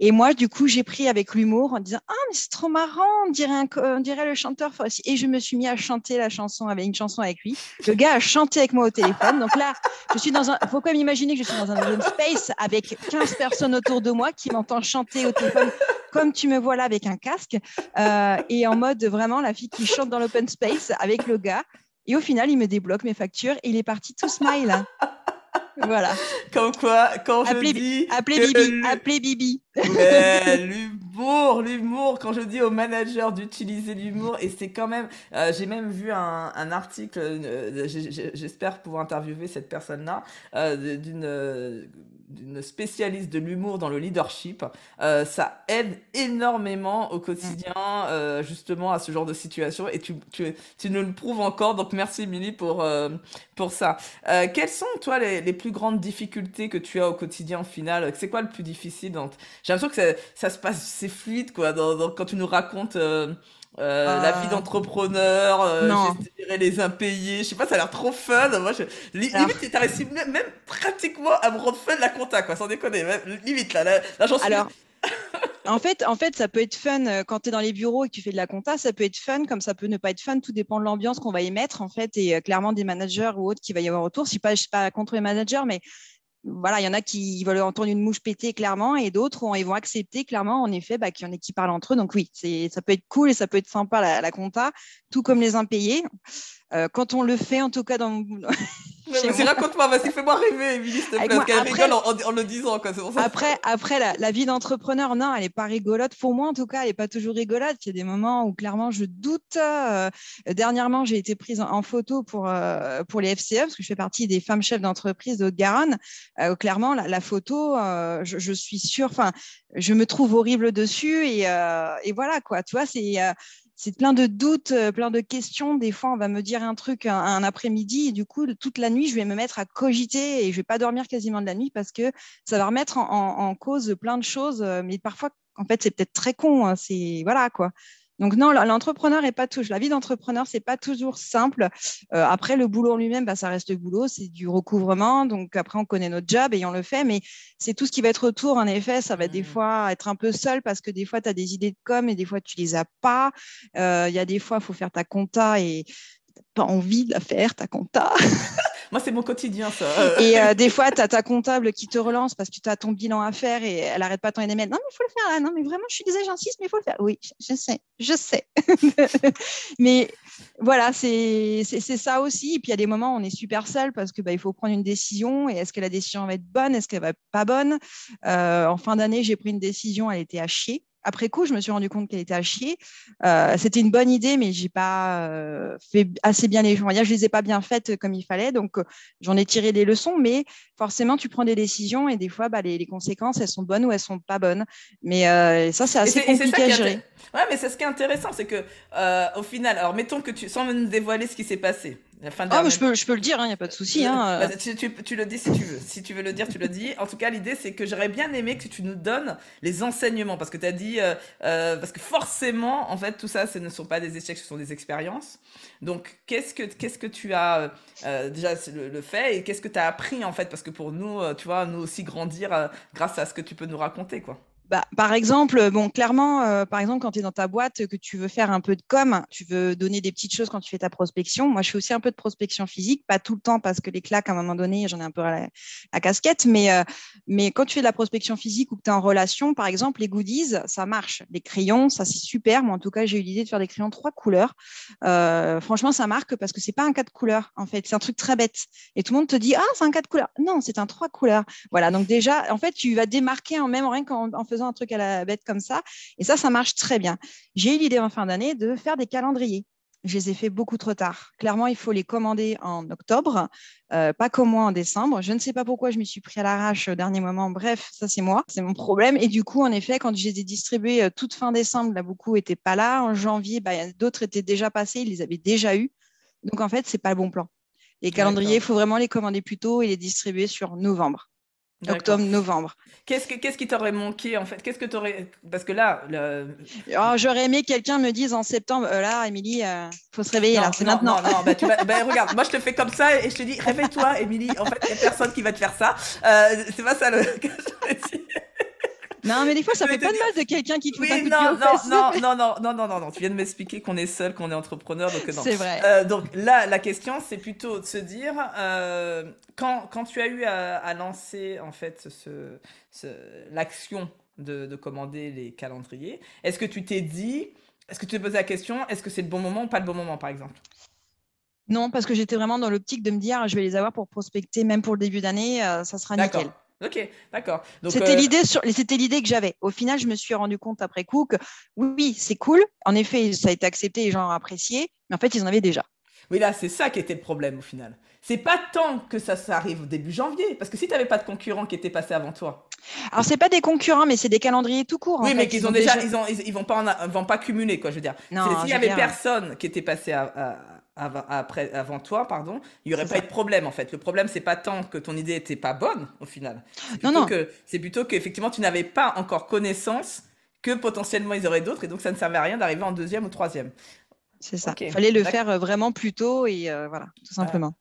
Speaker 1: Et moi, du coup, j'ai pris avec l'humour en disant Ah, mais c'est trop marrant, on dirait, le chanteur. Et je me suis mis à chanter la chanson avec une chanson avec lui. Le gars a chanté avec moi au téléphone. Donc là, je suis dans un. Faut quand même imaginer que je suis dans un open space avec 15 personnes autour de moi qui m'entendent chanter au téléphone comme tu me vois là avec un casque euh, et en mode vraiment la fille qui chante dans l'open space avec le gars. Et au final, il me débloque mes factures et il est parti tout smile. Voilà. *laughs*
Speaker 2: Comme quoi, quand je dis.
Speaker 1: Appelez Bibi. Appelez Bibi. *laughs* *laughs*
Speaker 2: l'humour, l'humour. Quand je dis aux managers d'utiliser l'humour, et c'est quand même. Euh, j'ai même vu un, un article, euh, j'espère pouvoir interviewer cette personne-là, euh, d'une d'une spécialiste de l'humour dans le leadership. Euh, ça aide énormément au quotidien, euh, justement, à ce genre de situation. Et tu, tu, tu nous le prouves encore. Donc, merci, Émilie, pour, euh, pour ça. quelles sont, toi, les, les, plus grandes difficultés que tu as au quotidien, au final? C'est quoi le plus difficile J'ai l'impression que ça, ça, se passe, c'est fluide, quoi, dans, quand tu nous racontes euh, la vie ah. d'entrepreneur, euh, gérer les impayés, je sais pas, ça a l'air trop fun. Moi, je... limite, t'as réussi même, pratiquement à me rendre fun la compta, quoi, sans déconner. limite, là, là, j'en suis.
Speaker 1: Alors, *laughs* en fait, en fait, ça peut être fun euh, quand tu es dans les bureaux et que tu fais de la compta, ça peut être fun, comme ça peut ne pas être fun, tout dépend de l'ambiance qu'on va y mettre, en fait, et euh, clairement des managers ou autres qui va y avoir autour. Je ne pas, je suis pas contre les managers, mais voilà, il y en a qui veulent entendre une mouche péter clairement et d'autres ils vont accepter clairement en effet bah, qu'il y en ait qui parlent entre eux. Donc oui, ça peut être cool et ça peut être sympa la, la compta, tout comme les impayés. Euh, quand on le fait, en tout cas dans. *laughs*
Speaker 2: Vas-y, raconte-moi, vas-y, fais-moi rêver, Émilie, s'il te plaît, parce qu'elle rigole en, le disant. Quoi,
Speaker 1: pour ça. Après, après la, vie d'entrepreneur, non, elle n'est pas rigolote. Pour moi, en tout cas, elle n'est pas toujours rigolote. Il y a des moments où clairement je doute. Euh, dernièrement, j'ai été prise en, photo pour, euh, pour les FCE, parce que je fais partie des femmes chefs d'entreprise de Garonne. clairement, la, photo, je, je, suis sûre, enfin, je me trouve horrible dessus. Et, et voilà, quoi. Tu vois, c'est c'est plein de doutes, euh, plein de questions. Des fois, on va me dire un truc un, après-midi et du coup, toute la nuit, je vais me mettre à cogiter et je vais pas dormir quasiment de la nuit parce que ça va remettre en, cause plein de choses. Euh, mais parfois, en fait, c'est peut-être très con. Hein, c'est voilà quoi. Donc non, l'entrepreneur est pas toujours. La vie d'entrepreneur, c'est pas toujours simple. Euh, après, le boulot en lui-même, bah, ça reste le boulot, c'est du recouvrement. Donc après, on connaît notre job et on le fait, mais c'est tout ce qui va être autour. En effet, ça va des mmh. fois être un peu seul parce que des fois, tu as des idées de com et des fois, tu les as pas. Euh, il y a des fois, il faut faire ta compta et pas envie de la faire, ta compta. *laughs*
Speaker 2: Moi, c'est mon quotidien, ça.
Speaker 1: Et euh, des fois, tu as ta comptable qui te relance parce que tu as ton bilan à faire et elle arrête pas ton NML. Non, mais il faut le faire là. Non, mais vraiment, je suis désolée, j'insiste, mais il faut le faire. Oui, je sais, je sais. *laughs* mais voilà, c'est ça aussi. Et puis, il y a des moments où on est super seul parce qu'il bah, faut prendre une décision. Et est-ce que la décision va être bonne? Est-ce qu'elle va pas bonne? Euh, En fin d'année, j'ai pris une décision, elle était à chier après coup, je me suis rendu compte qu'elle était à chier. Euh, c'était une bonne idée, mais j'ai pas euh, fait assez bien les voyages. Je les ai pas bien faites comme il fallait, donc euh, j'en ai tiré des leçons. Mais forcément, tu prends des décisions et des fois, bah, les, conséquences, elles sont bonnes ou elles sont pas bonnes. Mais ça, c'est assez compliqué à gérer.
Speaker 2: Ouais, mais c'est ce qui est intéressant, c'est que au final, alors mettons que tu, sans me dévoiler ce qui s'est passé,
Speaker 1: ah, je, peux, je peux le dire, il hein, n'y a pas de souci. Hein.
Speaker 2: Bah, tu, tu, le dis si tu veux. Si tu veux le dire, tu le dis. En tout cas, l'idée, c'est que j'aurais bien aimé que tu nous donnes les enseignements. Parce que tu as dit. Euh, euh, parce que forcément, en fait, tout ça, ce ne sont pas des échecs, ce sont des expériences. Donc, qu'est-ce que, qu'est-ce que tu as euh, déjà le, fait et qu'est-ce que tu as appris, en fait? Parce que pour nous, tu vois, nous aussi grandir grâce à ce que tu peux nous raconter, quoi.
Speaker 1: Bah, par exemple, bon, clairement, euh, par exemple, quand tu es dans ta boîte, que tu veux faire un peu de com, tu veux donner des petites choses quand tu fais ta prospection. Moi, je fais aussi un peu de prospection physique, pas tout le temps parce que les claques, à un moment donné, j'en ai un peu la, casquette, mais, euh, mais quand tu fais de la prospection physique ou que tu es en relation, par exemple, les goodies, ça marche. Les crayons, ça c'est super. Moi, en tout cas, j'ai eu l'idée de faire des crayons trois couleurs. Euh, franchement, ça marque parce que c'est pas un quatre couleurs, en fait. C'est un truc très bête. Et tout le monde te dit, ah, c'est un quatre couleurs. Non, c'est un trois couleurs. Voilà. Donc, déjà, en fait, tu vas démarquer en même rien qu'en en faisant un truc à la bête comme ça. Et ça, ça marche très bien. J'ai eu l'idée en fin d'année de faire des calendriers. Je les ai fait beaucoup trop tard. Clairement, il faut les commander en octobre, euh, pas comme moi en décembre. Je ne sais pas pourquoi je m'y suis pris à l'arrache au dernier moment. Bref, ça c'est moi, c'est mon problème. Et du coup, en effet, quand je les ai distribués euh, toute fin décembre, là beaucoup n'étaient pas là. En janvier, bah, d'autres étaient déjà passés, ils les avaient déjà eus. Donc en fait, c'est pas le bon plan. Les calendriers, il faut vraiment les commander plus tôt et les distribuer sur novembre. Octobre, novembre.
Speaker 2: Qu'est-ce, que, qu'est-ce qui t'aurait manqué en fait? Qu'est-ce que t'aurais Parce que là,
Speaker 1: oh, j'aurais aimé que quelqu'un me dise en septembre, euh, là, Émilie, il euh, faut se réveiller là, c'est maintenant.
Speaker 2: Non, non, bah, tu bah, regarde, moi je te fais comme ça et je te dis, réveille-toi, Émilie. En fait, il n'y a personne qui va te faire ça. Euh, c'est pas ça le. *laughs*
Speaker 1: Non, mais des fois, ça fait pas de mal de quelqu'un qui te
Speaker 2: oui,
Speaker 1: un coup
Speaker 2: non, non, non, non, non, non, non, non, Tu viens de m'expliquer qu'on est seul, qu'on est entrepreneur, donc non.
Speaker 1: C'est vrai.
Speaker 2: Euh, donc là, la question, c'est plutôt de se dire, euh, quand, quand tu as eu à, lancer en fait ce, ce l'action de, de commander les calendriers, est-ce que tu t'es dit, est-ce que tu t'es posé la question, est-ce que c'est le bon moment ou pas le bon moment, par exemple?
Speaker 1: Non, parce que j'étais vraiment dans l'optique de me dire, je vais les avoir pour prospecter, même pour le début d'année, euh, ça sera nickel.
Speaker 2: Ok, d'accord.
Speaker 1: C'était euh, l'idée sur... c'était l'idée que j'avais. Au final, je me suis rendu compte après coup que oui, c'est cool. En effet, ça a été accepté, les gens ont apprécié, mais en fait, ils en avaient déjà.
Speaker 2: Oui, là, c'est ça qui était le problème au final. C'est pas tant que ça, ça arrive au début janvier, parce que si tu n'avais pas de concurrents qui étaient passés avant toi.
Speaker 1: Alors c'est pas des concurrents, mais c'est des calendriers tout court.
Speaker 2: Oui, mais qu'ils ont, déjà, Ils, ont, ils, vont pas, vont pas cumuler quoi. Je veux dire, s'il y avait personne qui était passé à, avant, après, avant toi, pardon, il n'y aurait pas eu de problème en fait. Le problème, c'est pas tant que ton idée n'était pas bonne au final. Non, non. C'est plutôt qu'effectivement, tu n'avais pas encore connaissance que potentiellement ils auraient d'autres et donc ça ne servait à rien d'arriver en deuxième ou troisième.
Speaker 1: C'est ça. Il fallait le faire euh, vraiment plus tôt et euh, voilà, tout simplement.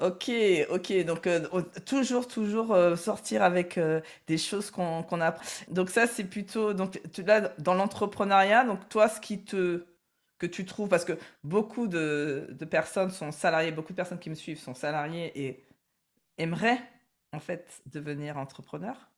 Speaker 2: Ok, ok. Donc euh, toujours, toujours sortir avec des choses qu'on a. Donc ça, c'est plutôt donc là dans l'entrepreneuriat. Donc toi, ce qui te que tu trouves, parce que beaucoup de, de, personnes sont salariées, beaucoup de personnes qui me suivent sont salariées et aimeraient en fait devenir entrepreneurs.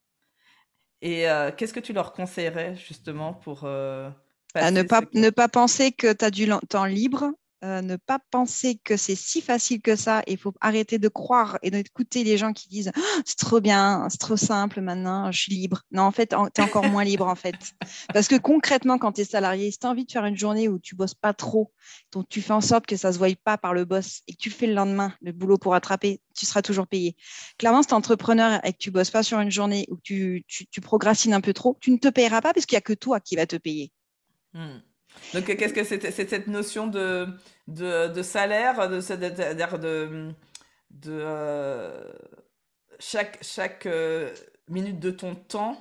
Speaker 2: Et euh, qu'est-ce que tu leur conseillerais justement pour... Euh,
Speaker 1: à ne pas, ne pas penser que tu as du temps libre euh, ne pas penser que c'est si facile que ça. Il faut arrêter de croire et d'écouter les gens qui disent «Ah, c'est trop bien, c'est trop simple maintenant, je suis libre. Non, en fait, tu es encore moins libre en fait. *laughs* Parce que concrètement, quand tu es salarié, si tu as envie de faire une journée où tu bosses pas trop, donc tu fais en sorte que ça se voie pas par le boss et que tu fais le lendemain le boulot pour rattraper, tu seras toujours payé. Clairement, si tu es entrepreneur et que tu bosses pas sur une journée ou que tu, tu, tu procrastines un peu trop, tu ne te payeras pas parce qu'il n'y a que toi qui va te payer.
Speaker 2: Hmm. Donc, qu'est-ce que c'est cette notion de, de, de salaire, de, de, euh, chaque, chaque euh, minute de ton temps?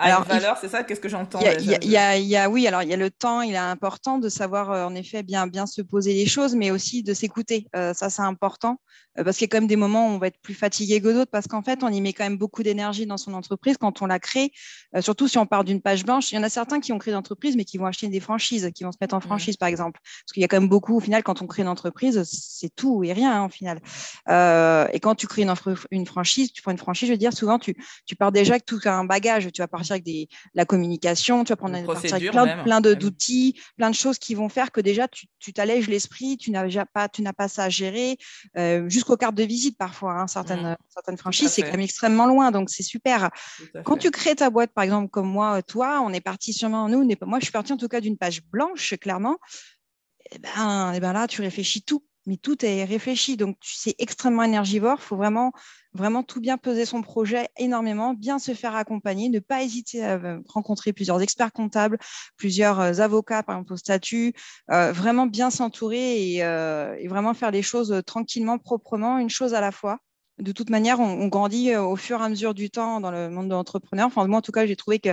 Speaker 2: Alors, valeur, c'est ça Qu'est-ce que j'entends
Speaker 1: il y, a, y a, Oui, alors il y a le temps, il est important de savoir euh, en effet bien, bien se poser les choses, mais aussi de s'écouter. Euh, ça, c'est important euh, parce qu'il y a quand même des moments où on va être plus fatigué que d'autres parce qu'en fait, on y met quand même beaucoup d'énergie dans son entreprise quand on la crée, surtout si on part d'une page blanche. Il y en a certains qui ont créé d'entreprise, mais qui vont acheter des franchises, qui vont se mettre en mmh. franchise, par exemple. Parce qu'il y a quand même beaucoup, au final, quand on crée une entreprise, c'est tout et rien, hein, au final. et quand tu crées une, une, franchise, tu prends une franchise, je veux dire, souvent, tu, tu pars déjà avec tout un bagage. Tu vas partir avec des, la communication, tu vas prendre avec plein, plein d'outils, plein de choses qui vont faire que déjà tu t'allèges l'esprit, tu n'as pas, tu n'as pas ça à gérer, euh, jusqu'aux cartes de visite parfois. Hein, certaines, mmh. certaines franchises, c'est quand même extrêmement loin, donc c'est super. Quand tu crées ta boîte, par exemple, comme moi, toi, on est parti sûrement, nous, moi je suis partie en tout cas d'une page blanche, clairement. Et eh ben, et eh ben là, tu réfléchis tout mais tout est réfléchi. Donc, c'est extrêmement énergivore. Il faut vraiment, vraiment tout bien peser son projet énormément, bien se faire accompagner, ne pas hésiter à euh, rencontrer plusieurs experts comptables, plusieurs euh, avocats, par exemple, au statut, euh, vraiment bien s'entourer et, vraiment faire les choses tranquillement, proprement, une chose à la fois de toute manière, on, grandit euh, au fur et à mesure du temps dans le monde de l'entrepreneur. Enfin, moi, en tout cas, j'ai trouvé que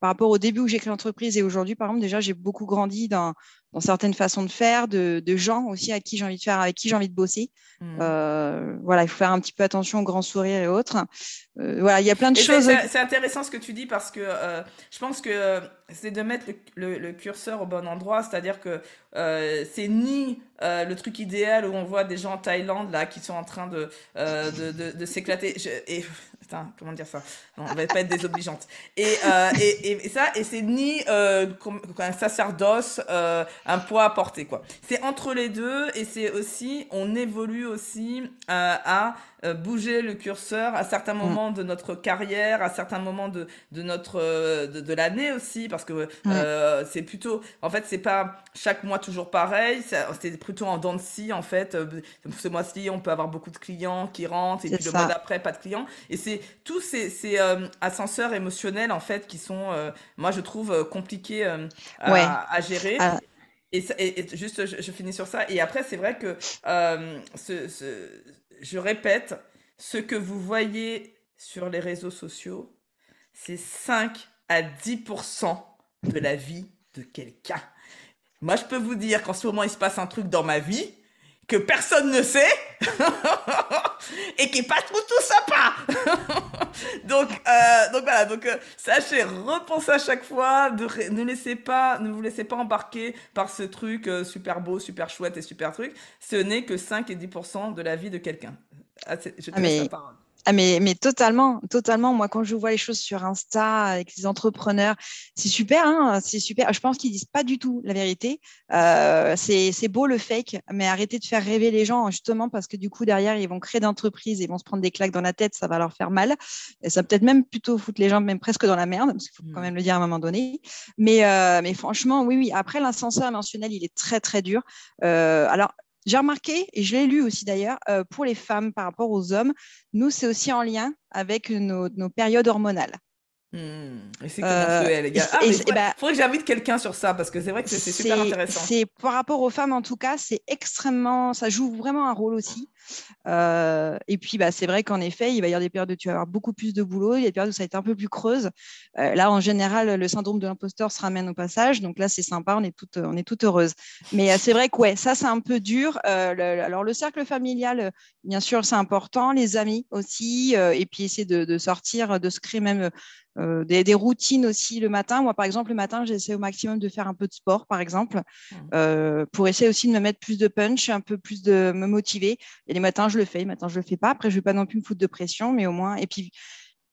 Speaker 1: par rapport au début où j'ai créé l'entreprise et aujourd'hui, par exemple, déjà, j'ai beaucoup grandi dans, certaines façons de faire, de, gens aussi à qui j'ai envie de faire, avec qui j'ai envie de bosser. Mmh. Euh, voilà, il faut faire un petit peu attention aux grands sourires et autres. Euh, voilà, il y a plein de choses.
Speaker 2: C'est intéressant ce que tu dis parce que je pense que c'est de mettre le, curseur au bon endroit, c'est-à-dire que c'est ni le truc idéal où on voit des gens en Thaïlande là qui sont en train de, de, de, s'éclater. Et comment dire ça? On va pas être désobligeante. Et, euh, et, et, ça, et c'est ni euh, un sacerdoce, euh, un poids à porter, quoi. C'est entre les deux, et c'est aussi, on évolue aussi à euh, bouger le curseur à certains mm. moments de notre carrière, à certains moments de, de notre de, l'année aussi, parce que c'est plutôt, en fait, c'est pas chaque mois toujours pareil, c'est plutôt en dents de scie, en fait. Ce mois-ci, on peut avoir beaucoup de clients qui rentrent, et puis le mois d'après, pas de clients. Et c'est tous ces, ces ascenseurs émotionnels, en fait, qui sont, moi, je trouve, compliqués à, à, gérer. Ah. Et, et, juste, je, finis sur ça. Et après, c'est vrai que ce, ce, je répète, ce que vous voyez sur les réseaux sociaux, c'est 5 à 10% de la vie de quelqu'un. Moi, je peux vous dire qu'en ce moment, il se passe un truc dans ma vie que personne ne sait *laughs* et qui est pas tout, tout sympa. *laughs* donc, euh, donc voilà, donc euh, sachez repenser à chaque fois, ne laissez pas, ne vous laissez pas embarquer par ce truc euh, super beau, super chouette et super truc. Ce n'est que 5 et 10% de la vie de quelqu'un. Ah, je te ah, laisse la parole.
Speaker 1: Ah mais, mais totalement, totalement. Moi, quand je vois les choses sur Insta avec les entrepreneurs, c'est super, hein, c'est super. Je pense qu'ils disent pas du tout la vérité. Euh, c'est beau le fake, mais arrêtez de faire rêver les gens, justement, parce que du coup, derrière, ils vont créer d'entreprises, ils vont se prendre des claques dans la tête, ça va leur faire mal. Et ça peut-être même plutôt foutre les gens même presque dans la merde, parce qu'il faut quand mmh. même le dire à un moment donné. Mais, euh, mais franchement, oui, oui. Après, l'ascenseur émotionnel, il est très, très dur. Euh, alors, j'ai remarqué, et je l'ai lu aussi d'ailleurs, euh, pour les femmes par rapport aux hommes, nous, c'est aussi en lien avec nos, périodes hormonales.
Speaker 2: Hmm. Et c'est euh, les gars ah, il bah faudrait, que j'invite quelqu'un sur ça parce que c'est vrai que c'est super intéressant.
Speaker 1: C'est par rapport aux femmes en tout cas, c'est extrêmement, ça joue vraiment un rôle aussi. Euh, et puis, bah, c'est vrai qu'en effet, il va y avoir des périodes où tu vas avoir beaucoup plus de boulot, il y a des périodes où ça va être un peu plus creuse. Euh, là, en général, le syndrome de l'imposteur se ramène au passage. Donc là, c'est sympa, on est toutes, on est toutes heureuses. Mais euh, c'est vrai que ouais, ça, c'est un peu dur. alors, le cercle familial, bien sûr, c'est important. Les amis aussi. et puis, essayer de, de, sortir, de se créer même euh, des, routines aussi le matin. Moi, par exemple, le matin, j'essaie au maximum de faire un peu de sport, par exemple, mmh. euh, pour essayer aussi de me mettre plus de punch, un peu plus de me motiver. Et les matins, je le fais, les matins, je le fais pas. Après, je vais pas non plus me foutre de pression, mais au moins. Et puis,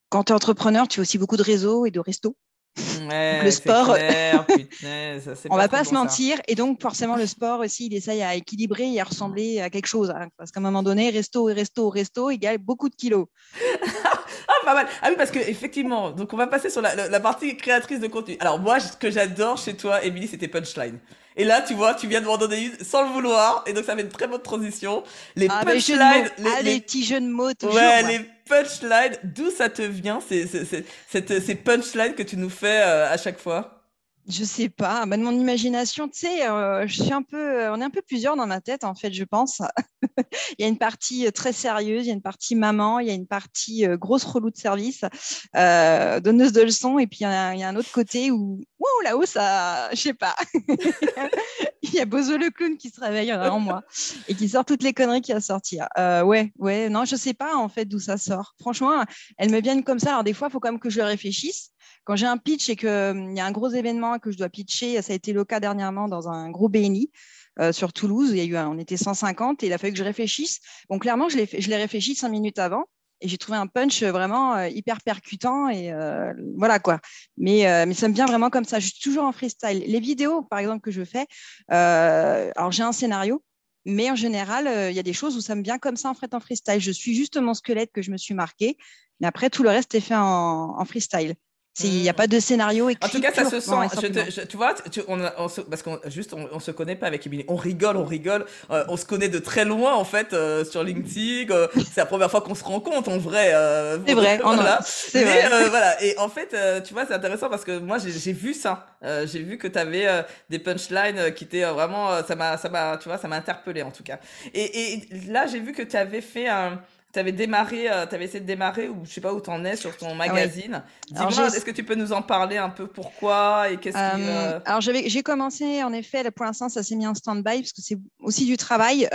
Speaker 1: quand tu es entrepreneur, tu as aussi beaucoup de réseaux et de restos. le sport, clair, *laughs* putain, ça, on va pas se mentir, et donc forcément le sport aussi, il essaye à équilibrer et à ressembler à quelque chose, hein. parce qu'à un moment donné, resto et resto, resto égale beaucoup de kilos. *laughs*
Speaker 2: ah, pas mal. Ah oui, parce que effectivement, donc on va passer sur la, partie créatrice de contenu. Alors moi, ce que j'adore chez toi, Émilie, c'était punchline. Et là, tu vois, tu viens de m'en donner une sans le vouloir, et donc ça fait une très bonne transition.
Speaker 1: Les ah, punchlines, les, ah, les, petits jeux de mots toujours.
Speaker 2: Ouais, les punchlines, d'où ça te vient, ces, ces punchlines que tu nous fais euh, à chaque fois?
Speaker 1: Je sais pas, bah, de mon imagination, tu sais, euh, je suis un peu, on est un peu plusieurs dans ma tête en fait, je pense. *laughs* il y a une partie euh, très sérieuse, il y a une partie maman, il y a une partie euh, grosse relou de service, donneuse de leçons, et puis il y, a, un autre côté où, wow, là-haut, ça, je sais pas. *laughs* il y a Bozo le clown qui se réveille en moi et qui sort toutes les conneries qu'il a sorties. ouais, ouais, non, je sais pas en fait d'où ça sort. Franchement, elles me viennent comme ça. Alors des fois, il faut quand même que je réfléchisse quand j'ai un pitch et qu'il hum, y a un gros événement que je dois pitcher, ça a été le cas dernièrement dans un gros BNI. Euh, sur Toulouse, il y a eu on était 150 et il a fallu que je réfléchisse. Bon, clairement, je l'ai réfléchi cinq minutes avant et j'ai trouvé un punch vraiment euh, hyper percutant et euh, voilà quoi. Mais, mais ça me vient vraiment comme ça. Je suis toujours en freestyle. Les vidéos, par exemple, que je fais, alors j'ai un scénario, mais en général, il y a des choses où ça me vient comme ça en fait en freestyle. Je suis juste mon squelette que je me suis marqué, mais après tout le reste est fait en freestyle Il n'y a pas de scénario écrit.
Speaker 2: En tout cas, ça se sent. tu vois, on, parce qu'on juste on, se connaît pas avec Emily. On rigole, on rigole. Euh, on se connaît de très loin en fait euh, sur LinkedIn. Euh, c'est la première fois qu'on se rencontre en vrai.
Speaker 1: c'est vrai. *laughs*
Speaker 2: Voilà. C'est vrai. voilà. Et en fait, tu vois, c'est intéressant parce que moi j'ai vu ça. j'ai vu que tu avais des punchlines qui étaient vraiment. ça m'a, ça m'a, tu vois, ça m'a interpellé en tout cas. Et, et là, j'ai vu que tu avais fait un avais démarré, euh, tu avais essayé de démarrer, ou je sais pas où tu en es sur ton ah magazine. Dis-moi, est-ce que tu peux nous en parler un peu pourquoi et qu'est-ce qui,
Speaker 1: euh, euh, Alors, j'ai commencé, en effet, pour l'instant, ça s'est mis en stand-by parce que c'est aussi du travail.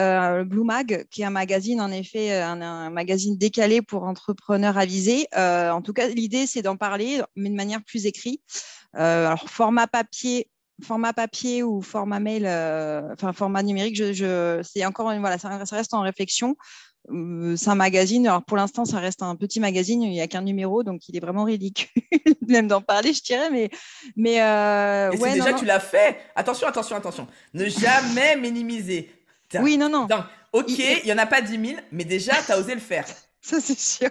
Speaker 1: Blue Mag, qui est un magazine, en effet, un, magazine décalé pour entrepreneurs avisés. en tout cas, l'idée, c'est d'en parler, mais de manière plus écrite. alors, format papier, format papier ou format mail, enfin format numérique, je, je c'est encore voilà, ça, reste en réflexion. C'est un magazine. Alors pour l'instant, ça reste un petit magazine. Il n'y a qu'un numéro, donc il est vraiment ridicule *laughs* même d'en parler, je dirais. Mais, mais
Speaker 2: euh, ouais, déjà tu l'as fait. Attention, attention, attention. Ne jamais *laughs* minimiser.
Speaker 1: Oui, non, non.
Speaker 2: ok, il n'y en a pas 10 000, mais déjà, tu as osé le faire. *laughs*
Speaker 1: ça c'est sûr.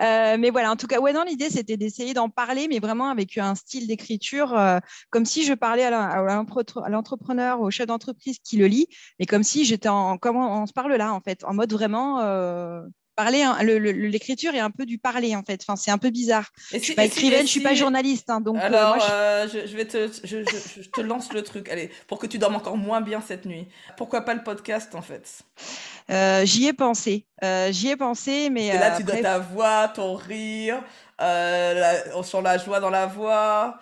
Speaker 1: Euh, mais voilà, en tout cas, ouais, non, l'idée c'était d'essayer d'en parler, mais vraiment avec un style d'écriture, euh, comme si je parlais à l'entrepreneur, au chef d'entreprise qui le lit, mais comme si j'étais en, comment on se parle là, en fait, en mode vraiment. Euh, parler, hein, l'écriture est un peu du parler en fait. Enfin, c'est un peu bizarre. je suis pas écrivaine, je suis pas journaliste, hein, donc.
Speaker 2: Alors, je... vais te, je, te lance le truc. Allez, pour que tu dormes encore moins bien cette nuit. Pourquoi pas le podcast en fait?
Speaker 1: Euh, j'y ai pensé. Euh, j'y ai pensé, mais.
Speaker 2: Et là, tu dois ta voix, ton rire, euh, sur la joie dans la voix.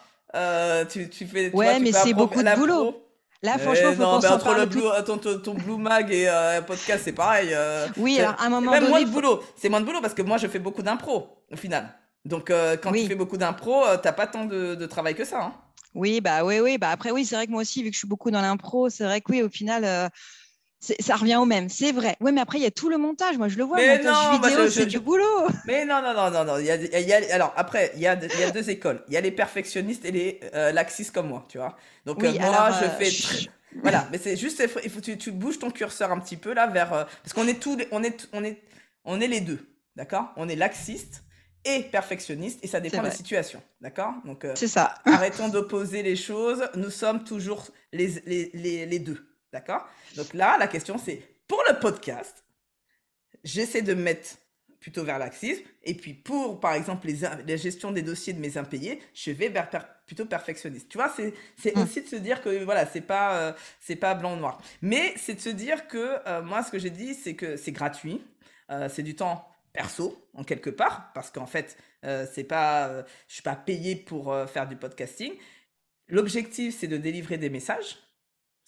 Speaker 2: tu, tu fais.
Speaker 1: Ouais, mais c'est beaucoup de boulot. Là, franchement, faut non, mais
Speaker 2: entre le blue, ton, ton, Blue Mag et un podcast, c'est pareil.
Speaker 1: oui, alors à un moment
Speaker 2: même
Speaker 1: donné.
Speaker 2: moins de boulot. C'est moins de boulot parce que moi, je fais beaucoup d'impro au final. Donc, quand tu fais beaucoup d'impro, t'as pas tant de, de, travail que ça. Hein.
Speaker 1: Oui, bah oui, oui. Bah après, oui, c'est vrai que moi aussi, vu que je suis beaucoup dans l'impro, c'est vrai que oui, au final ça revient au même, c'est vrai. Oui, mais après, il y a tout le montage. Moi, je le vois, mais le montage non, vidéo, c'est du boulot.
Speaker 2: Mais non, non, non, non, non. Il y a, il y a, alors, après, il y, a, il y a deux écoles. Il y a les perfectionnistes et les euh, laxistes comme moi, tu vois. Donc, euh, moi, je euh, fais... Voilà, mais c'est juste, il faut tu, tu bouges ton curseur un petit peu là vers... parce qu'on est tous, on est, on est, on est les deux, d'accord? On est laxiste et perfectionniste et ça dépend de la situation, d'accord? Donc,
Speaker 1: c'est ça.
Speaker 2: arrêtons d'opposer les choses. Nous sommes toujours les, les, les, les deux. D'accord? Donc là, la question, c'est pour le podcast, j'essaie de me mettre plutôt vers l'axisme. Et puis pour, par exemple, les, la gestion des dossiers de mes impayés, je vais vers plutôt perfectionniste. Tu vois, c'est mmh. aussi de se dire que voilà, c'est pas, euh, c'est pas blanc ou noir. Mais c'est de se dire que euh, moi, ce que j'ai dit, c'est que c'est gratuit. Euh, c'est du temps perso, en quelque part, parce qu'en fait, c'est pas, je suis pas payé pour faire du podcasting. L'objectif, c'est de délivrer des messages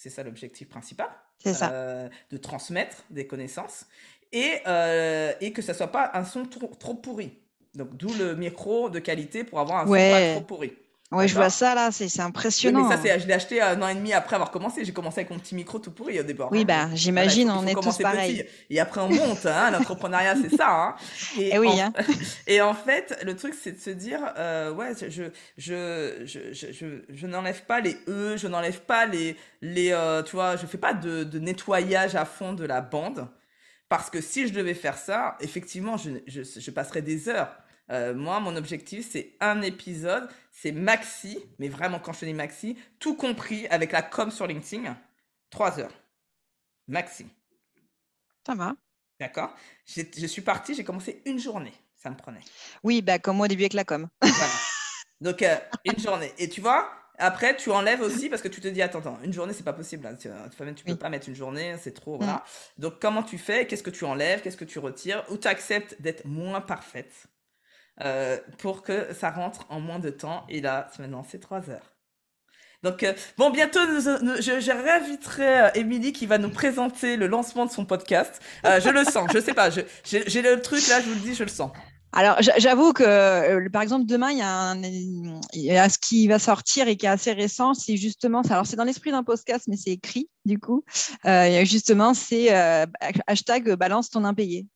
Speaker 2: c'est ça l'objectif principal.
Speaker 1: C'est ça.
Speaker 2: Euh, de transmettre des connaissances et, euh, et que ça soit pas un son trop, trop pourri. Donc, d'où le micro de qualité pour avoir un son pas trop pourri.
Speaker 1: Ouais, je vois ça là, c'est impressionnant.
Speaker 2: mais ça, c'est, je l'ai acheté un an et demi après avoir commencé. J'ai commencé avec mon petit micro tout pourri au départ.
Speaker 1: Oui, bah, j'imagine, on est tous pareils.
Speaker 2: Et après, on monte. Hein, L'entrepreneuriat, c'est ça. Hein. *laughs*
Speaker 1: Et, eh oui.
Speaker 2: En,
Speaker 1: hein. *laughs*
Speaker 2: et en fait, le truc, c'est de se dire, euh, ouais, je, je, je, je, je, je n'enlève pas les E, je n'enlève pas les, les euh, tu vois, je fais pas de, de nettoyage à fond de la bande. Parce que si je devais faire ça, effectivement, je, je, je passerais des heures. Euh, moi, mon objectif, c'est un épisode, c'est maxi, mais vraiment quand je dis maxi, tout compris avec la com sur LinkedIn, trois heures. Maxi.
Speaker 1: Ça va.
Speaker 2: D'accord Je suis parti, j'ai commencé une journée, ça me prenait.
Speaker 1: Oui, bah, comme moi au début avec la com.
Speaker 2: Donc, euh, une journée. Et tu vois, après, tu enlèves aussi parce que tu te dis, attends, attends, une journée, c'est pas possible. Hein. Tu, tu peux pas mettre une journée, c'est trop. Voilà. Mm. Donc, comment tu fais? Qu'est-ce que tu enlèves? Qu'est-ce que tu retires? Ou tu acceptes d'être moins parfaite? Euh, pour que ça rentre en moins de temps. Et là, maintenant, c'est trois heures. Donc, euh, bon, bientôt, je, je réinviterai euh, Émilie qui va nous présenter le lancement de son podcast. je le sens, je sais pas, j'ai le truc là, je vous le dis, je le sens.
Speaker 1: Alors, j'avoue que, par exemple, demain, il y, a un, il y a ce qui va sortir et qui est assez récent, c'est justement, alors c'est dans l'esprit d'un podcast, mais c'est écrit, du coup, justement, c'est hashtag balance ton impayé.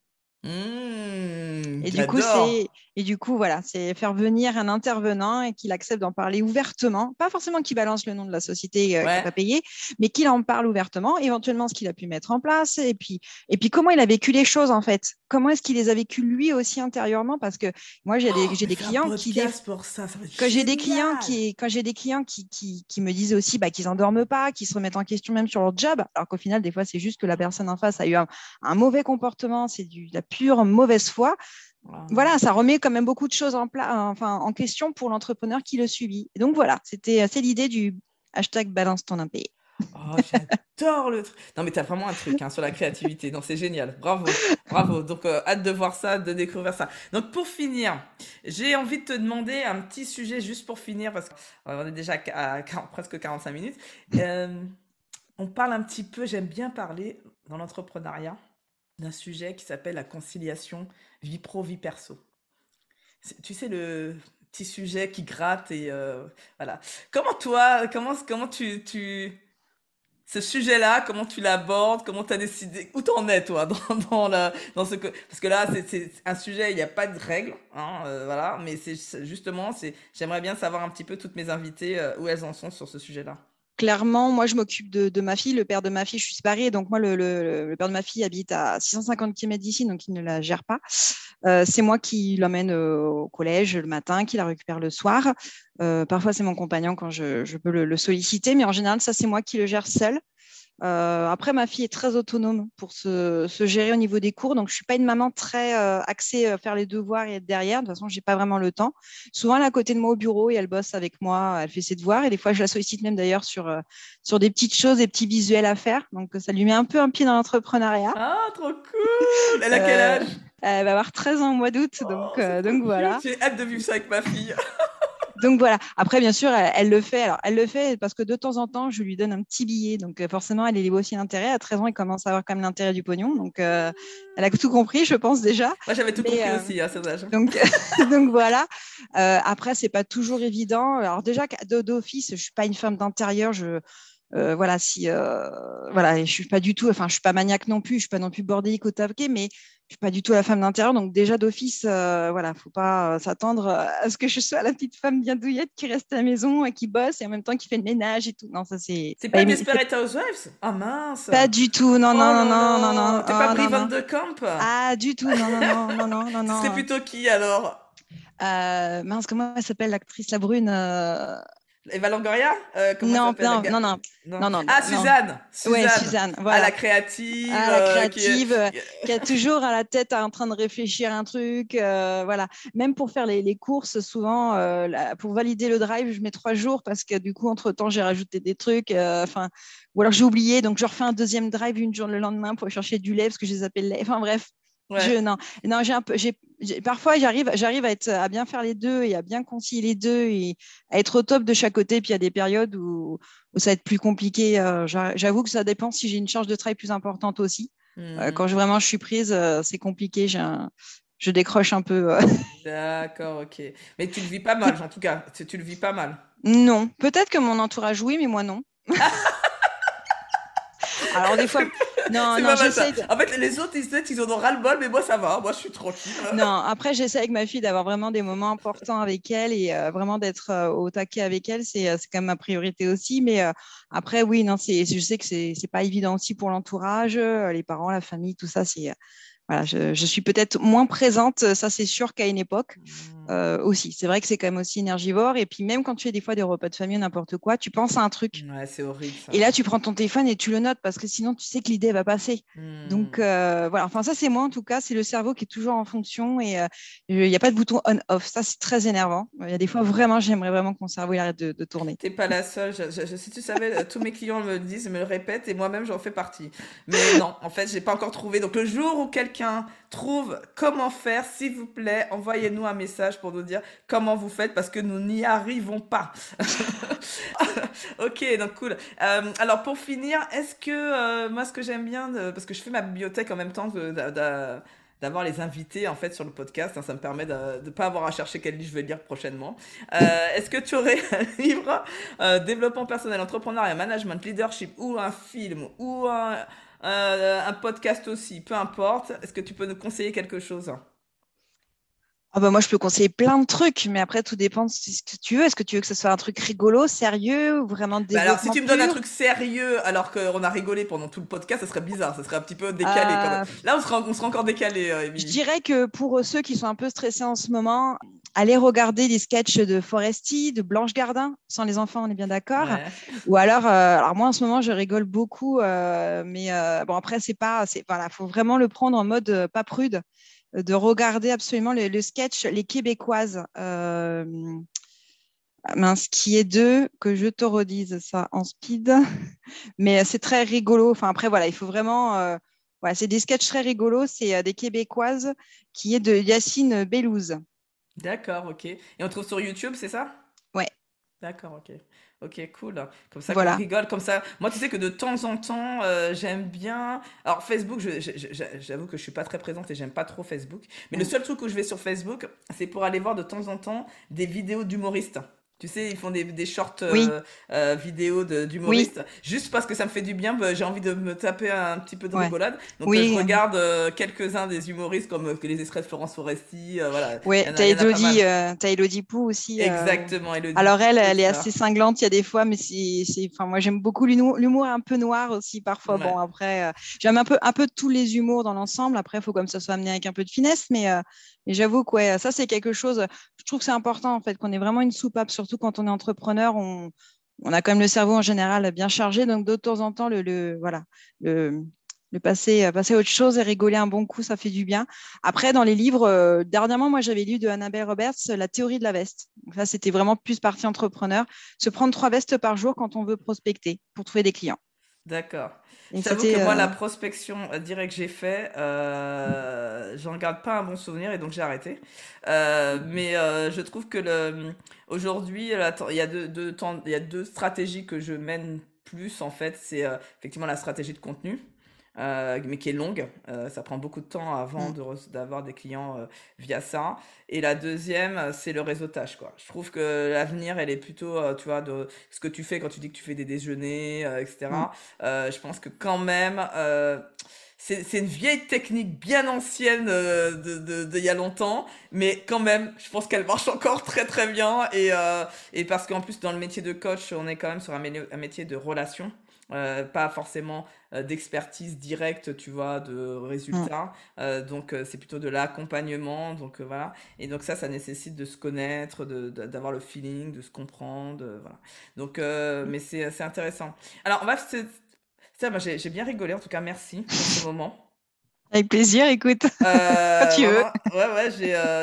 Speaker 2: Mmh,
Speaker 1: et du coup, c'est et du coup, voilà, c'est faire venir un intervenant et qu'il accepte d'en parler ouvertement, pas forcément qu'il balance le nom de la société euh, qui
Speaker 2: Ouais.
Speaker 1: n'a pas payé, mais qu'il en parle ouvertement, éventuellement ce qu'il a pu mettre en place et puis et puis comment il a vécu les choses en fait. Comment est-ce qu'il les a vécues lui aussi intérieurement? Parce que moi j'ai des
Speaker 2: Oh,
Speaker 1: des
Speaker 2: un
Speaker 1: clients qui des-
Speaker 2: pour ça,
Speaker 1: quand j'ai des clients qui quand j'ai des clients qui, qui, qui me disent aussi bah, qu'ils endorment pas, qui se remettent en question même sur leur job, alors qu'au final des fois c'est juste que la personne en face a eu un, un mauvais comportement, c'est du la pure mauvaise foi. Voilà, ça remet quand même beaucoup de choses en, pla- enfin, en question pour l'entrepreneur qui le suit. Et donc voilà, c'était c'est l'idée du hashtag balance ton impayé.
Speaker 2: Oh, j'adore le truc. Non, mais t'as vraiment un truc hein, sur la créativité. Non, c'est génial. Bravo. Bravo. Donc, euh, hâte de voir ça, de découvrir ça. Donc, pour finir, j'ai envie de te demander un petit sujet juste pour finir parce qu'on est déjà à 40 presque 45 minutes. Euh, on parle un petit peu, j'aime bien parler dans l'entrepreneuriat d'un sujet qui s'appelle la conciliation vie pro, vie perso. Tu sais, le petit sujet qui gratte et euh, voilà. Comment toi, comment, comment tu, tu, ce sujet-là, comment tu l'abordes, comment tu as décidé, où t'en es toi *laughs* dans, dans, la, dans ce que, parce que là c'est un sujet, il n'y a pas de règles, hein, euh, voilà, mais c'est- justement, c'est, j'aimerais bien savoir un petit peu toutes mes invitées euh, où elles en sont sur ce sujet-là.
Speaker 1: Clairement, moi, je m'occupe de, ma fille. Le père de ma fille, je suis séparée. Donc, moi, le, père de ma fille habite à 650 km d'ici, donc il ne la gère pas. Euh, c'est moi qui l'emmène euh, au collège le matin, qui la récupère le soir. Euh, parfois, c'est mon compagnon quand je, je peux le, le solliciter, mais en général, ça, c'est moi qui le gère seul. Euh, après, ma fille est très autonome pour se, se gérer au niveau des cours, donc je suis pas une maman très euh, axée à faire les devoirs et être derrière. De toute façon, j'ai pas vraiment le temps. Souvent, elle est à côté de moi au bureau et elle bosse avec moi, elle fait ses devoirs et des fois, je la sollicite même d'ailleurs sur euh, sur des petites choses, des petits visuels à faire. Donc, ça lui met un peu un pied dans l'entrepreneuriat.
Speaker 2: Ah, trop cool! Elle a quel
Speaker 1: Euh,
Speaker 2: âge?
Speaker 1: Elle va avoir 13 ans au mois d'août,
Speaker 2: Oh,
Speaker 1: donc euh,
Speaker 2: trop
Speaker 1: donc
Speaker 2: cute.
Speaker 1: voilà.
Speaker 2: J'ai hâte de vivre ça avec ma fille.
Speaker 1: Donc voilà. Après, bien sûr, elle, elle le fait. Alors, elle le fait parce que de temps en temps, je lui donne un petit billet. Donc euh, forcément, elle est aussi l'intérêt. À 13 ans, elle commence à avoir quand même l'intérêt du pognon. Donc, euh, elle a tout compris, je pense déjà.
Speaker 2: Moi, j'avais tout
Speaker 1: Mais,
Speaker 2: compris
Speaker 1: euh,
Speaker 2: aussi à cet âge.
Speaker 1: Donc, *laughs* donc voilà. Euh, après, c'est pas toujours évident. Alors déjà, d'office, je suis pas une femme d'intérieur. Je euh, voilà, si euh, voilà, je suis pas du tout. Enfin, je suis pas maniaque non plus. Je suis pas non plus bordélique au taquet, mais je suis pas du tout la femme d'intérieur. Donc déjà d'office, euh, voilà, faut pas euh, s'attendre à ce que je sois la petite femme bien douillette qui reste à la maison et qui bosse et en même temps qui fait le ménage et tout. Non, ça c'est
Speaker 2: C'est
Speaker 1: pas,
Speaker 2: pas Desperate Housewives? Ah mince!
Speaker 1: pas du tout. Non,
Speaker 2: Oh
Speaker 1: non,
Speaker 2: là
Speaker 1: non, non, non,
Speaker 2: là,
Speaker 1: non.
Speaker 2: T'es pas Brie
Speaker 1: non,
Speaker 2: Van
Speaker 1: non.
Speaker 2: de Camp?
Speaker 1: Ah, du tout. Non, non, non, non, non, non, *laughs* non.
Speaker 2: Serait plutôt qui alors?
Speaker 1: Euh, mince, comment elle s'appelle l'actrice la brune euh,
Speaker 2: Eva Longoria? Euh,
Speaker 1: Non, non, non, non. Non, non,
Speaker 2: Ah. Suzanne!
Speaker 1: Ouais,
Speaker 2: Suzanne!
Speaker 1: Suzanne. Voilà.
Speaker 2: la créative!
Speaker 1: Ah, la
Speaker 2: euh, qui est-
Speaker 1: créative, euh, qui a toujours à la tête en train de réfléchir un truc. euh, voilà. Même pour faire les, les courses, souvent, pour valider le drive, je mets trois jours parce que du coup, entre-temps, j'ai rajouté des trucs. Enfin, ou alors j'ai oublié, donc je refais un deuxième drive une journée le lendemain pour chercher du lait parce que je les appelle lait. Enfin bref.
Speaker 2: Ouais.
Speaker 1: Je, non, non, j'ai un peu, j'ai, parfois j'arrive, j'arrive à être, à bien faire les deux et à bien concilier les deux et à être au top de chaque côté. Puis il y a des périodes où, où ça va être plus compliqué. euh, j'a- j'avoue que ça dépend si j'ai une charge de travail plus importante aussi. Euh,
Speaker 2: Mhm.
Speaker 1: quand je, vraiment je suis prise, euh, c'est compliqué. J'ai un- je décroche un peu.
Speaker 2: D'accord, ok. Mais tu le vis pas mal, en tout cas. Tu, tu le vis pas mal.
Speaker 1: non, peut-être que mon entourage oui, mais moi non. *laughs* Alors des fois, non, non, j'essaie. de-
Speaker 2: En fait, les autres, ils qu'ils en ont ras-le-bol, mais moi, ça va. Moi, je suis tranquille. *laughs*
Speaker 1: Non, après, j'essaie avec ma fille d'avoir vraiment des moments importants avec elle et euh, vraiment d'être euh, au taquet avec elle. C'est euh, quand même ma priorité aussi. Mais euh, après, oui, non, je sais que c'est c'est pas évident aussi pour l'entourage, euh, les parents, la famille, tout ça. C'est, euh, voilà, je, je suis peut-être moins présente, ça c'est sûr, qu'à une époque. Euh, aussi, c'est vrai que c'est quand même aussi énergivore. Et puis même quand tu fais des fois des repas de famille, n'importe quoi, tu penses à un truc.
Speaker 2: Ouais, c'est horrible ça.
Speaker 1: Et là, tu prends ton téléphone et tu le notes parce que sinon, tu sais que l'idée va passer.
Speaker 2: Mhm.
Speaker 1: Donc euh, voilà, enfin ça c'est moi en tout cas, c'est le cerveau qui est toujours en fonction et euh, il n'y a pas de bouton on-off. Ça c'est très énervant. Il y a des fois vraiment, j'aimerais vraiment que mon cerveau il arrête de, de tourner.
Speaker 2: T'es pas la seule. Je- je- je- si tu savais, euh, tous mes clients me le disent, me le répètent, et moi-même j'en fais partie. Mais non, en fait, j'ai pas encore trouvé. Donc le jour où quelqu'un trouve comment faire, s'il vous plaît, envoyez-nous un message pour nous dire comment vous faites, parce que nous n'y arrivons pas. *laughs* ok, donc cool. Euh, alors pour finir, est-ce que euh, moi ce que j'aime bien, de- parce que je fais ma bibliothèque en même temps d'avoir les invités en fait sur le podcast. Hein. ça me permet de ne pas avoir à chercher quel livre je vais lire prochainement. Euh, est-ce que tu aurais *laughs* un livre développement personnel, entrepreneuriat, management, leadership ou un film ou un podcast aussi, peu importe. Est-ce que tu peux nous conseiller quelque chose?
Speaker 1: Ah bah moi, je peux conseiller plein de trucs, mais après, tout dépend de ce que tu veux. Est-ce que tu veux que ce soit un truc rigolo, sérieux ou vraiment
Speaker 2: bah Alors, si tu me donnes un truc sérieux alors qu'on a rigolé pendant tout le podcast, ça serait bizarre, ça serait un petit peu décalé. Euh, Là, on sera, on sera encore décalé, euh,
Speaker 1: Je dirais que pour ceux qui sont un peu stressés en ce moment, allez regarder des sketchs de Foresti, de Blanche Gardin, sans les enfants, on est bien d'accord. Ou alors, euh, alors moi en ce moment, je rigole beaucoup, mais bon après, c'est pas, c'est voilà, faut vraiment le prendre en mode pas prude de regarder absolument le, sketch Les Québécoises. Euh, mince, qui est deux, que je te redise ça en speed. *laughs* Mais c'est très rigolo. Enfin, après, voilà, il faut vraiment. Euh, voilà, c'est des sketchs très rigolos. C'est euh, des Québécoises qui est de Yacine Bellouze.
Speaker 2: D'accord, ok. Et on trouve sur YouTube, c'est ça? D'accord, ok. Ok, cool. Comme ça, on rigole, comme ça. Moi, tu sais que de temps en temps, euh, j'aime bien. Alors, Facebook, j'avoue que je suis pas très présente et j'aime pas trop Facebook. Mais le mm. seul truc où je vais sur Facebook, c'est pour aller voir de temps en temps des vidéos d'humoristes. Tu sais, ils font des, des shorts euh, euh, vidéos d'humoristes. Juste parce que ça me fait du bien, bah, j'ai envie de me taper un petit peu de rigolade. Donc euh, je regarde quelques-uns des humoristes comme les extraits de Florence Foresti. voilà.
Speaker 1: Oui, t'as Elodie, as Elodie Pou aussi.
Speaker 2: Exactement, Elodie.
Speaker 1: Alors elle, elle est assez cinglante, il y a des fois, mais c'est, enfin moi j'aime beaucoup l'humour un peu noir aussi parfois. Bon après, j'aime un peu, un peu tous les humours dans l'ensemble. Après, il faut comme ça soit amené avec un peu de finesse, mais et j'avoue que ça, c'est quelque chose, je trouve que c'est important en fait, qu'on ait vraiment une soupape, surtout quand on est entrepreneur, on, a quand même le cerveau en général bien chargé, donc de temps en temps, le, voilà, le, passer, passer à autre chose et rigoler un bon coup, ça fait du bien. Après, dans les livres, euh, dernièrement, moi, j'avais lu de Annabelle Roberts La théorie de la veste. Donc là, c'était vraiment plus partie entrepreneur. Se prendre trois vestes par jour quand on veut prospecter pour trouver des clients.
Speaker 2: D'accord. J'avoue que moi, la euh, prospection euh, directe que j'ai fait, euh, j'en garde pas un bon souvenir et donc j'ai arrêté. Euh, mais je trouve que le, aujourd'hui, il y a deux, y a deux stratégies que je mène plus en fait. C'est effectivement la stratégie de contenu. Euh, mais qui est longue. Euh, ça prend beaucoup de temps avant mm. d'avoir des clients euh, via ça. Et la deuxième, c'est le réseautage. Quoi. Je trouve que l'avenir, elle est plutôt, tu vois, de ce que tu fais quand tu dis que tu fais des déjeuners, etc. Mm. je pense que quand même, c'est une vieille technique bien ancienne de, de, de, il y a longtemps, mais quand même, je pense qu'elle marche encore très très bien. Et, et parce qu'en plus, dans le métier de coach, on est quand même sur un, un métier de relation. Euh, pas forcément euh, d'expertise directe, tu vois, de résultats. Mm. Euh, donc, c'est plutôt de l'accompagnement. Donc, voilà. Et donc, ça, ça nécessite de se connaître, d'avoir le feeling, de se comprendre. voilà. Donc, mm. mais c'est intéressant. Alors, on va. Ça, j'ai bien rigolé. En tout cas, merci pour ce moment.
Speaker 1: Avec plaisir, écoute. *laughs* Quand tu veux.
Speaker 2: Ouais, ouais,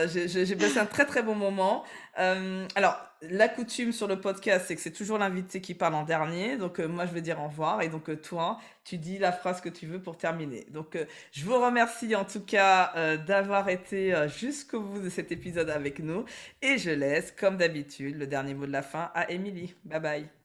Speaker 2: j'ai passé un très, très bon moment. alors, la coutume sur le podcast, c'est que c'est toujours l'invité qui parle en dernier. Donc, euh, moi, je vais dire au revoir. Et donc, euh, toi, tu dis la phrase que tu veux pour terminer. Donc, euh, je vous remercie en tout cas d'avoir été jusqu'au bout de cet épisode avec nous. Et je laisse, comme d'habitude, le dernier mot de la fin à Émilie. Bye bye.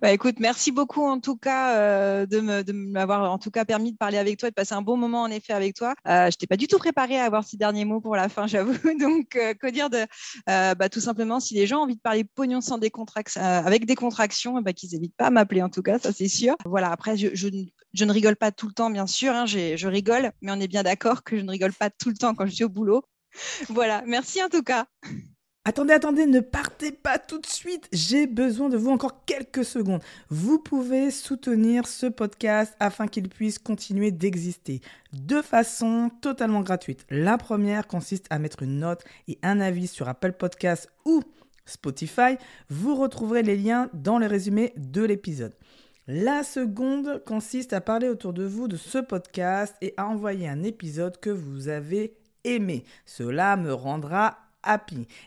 Speaker 1: Bah, écoute, merci beaucoup en tout cas euh, de m'avoir en tout cas permis de parler avec toi et de passer un bon moment en effet avec toi. Euh, je t'ai pas du tout préparé à avoir ces derniers mots pour la fin, *laughs* j'avoue. Donc, euh, que dire de euh, bah, tout simplement, si les gens ont envie de parler pognon sans décontraction, avec des contractions, bah, qu'ils n'hésitent pas à m'appeler en tout cas, ça c'est sûr. Voilà, après, je, ne rigole pas tout le temps, bien sûr. Hein, je rigole, mais on est bien d'accord que je ne rigole pas tout le temps quand je suis au boulot. Voilà, merci en tout cas.
Speaker 2: Attendez, attendez, ne partez pas tout de suite. J'ai besoin de vous encore quelques secondes. Vous pouvez soutenir ce podcast afin qu'il puisse continuer d'exister de façon totalement gratuite. La première consiste à mettre une note et un avis sur Apple Podcast ou Spotify. Vous retrouverez les liens dans le résumé de l'épisode. La seconde consiste à parler autour de vous de ce podcast et à envoyer un épisode que vous avez aimé. Cela me rendra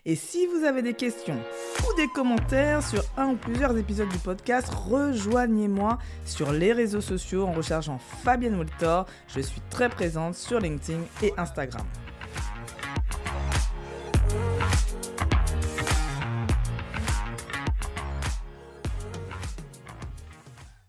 Speaker 2: Et si vous avez des questions ou des commentaires sur un ou plusieurs épisodes du podcast, rejoignez-moi sur les réseaux sociaux en recherchant Fabienne Woltor. Je suis très présente sur LinkedIn et Instagram.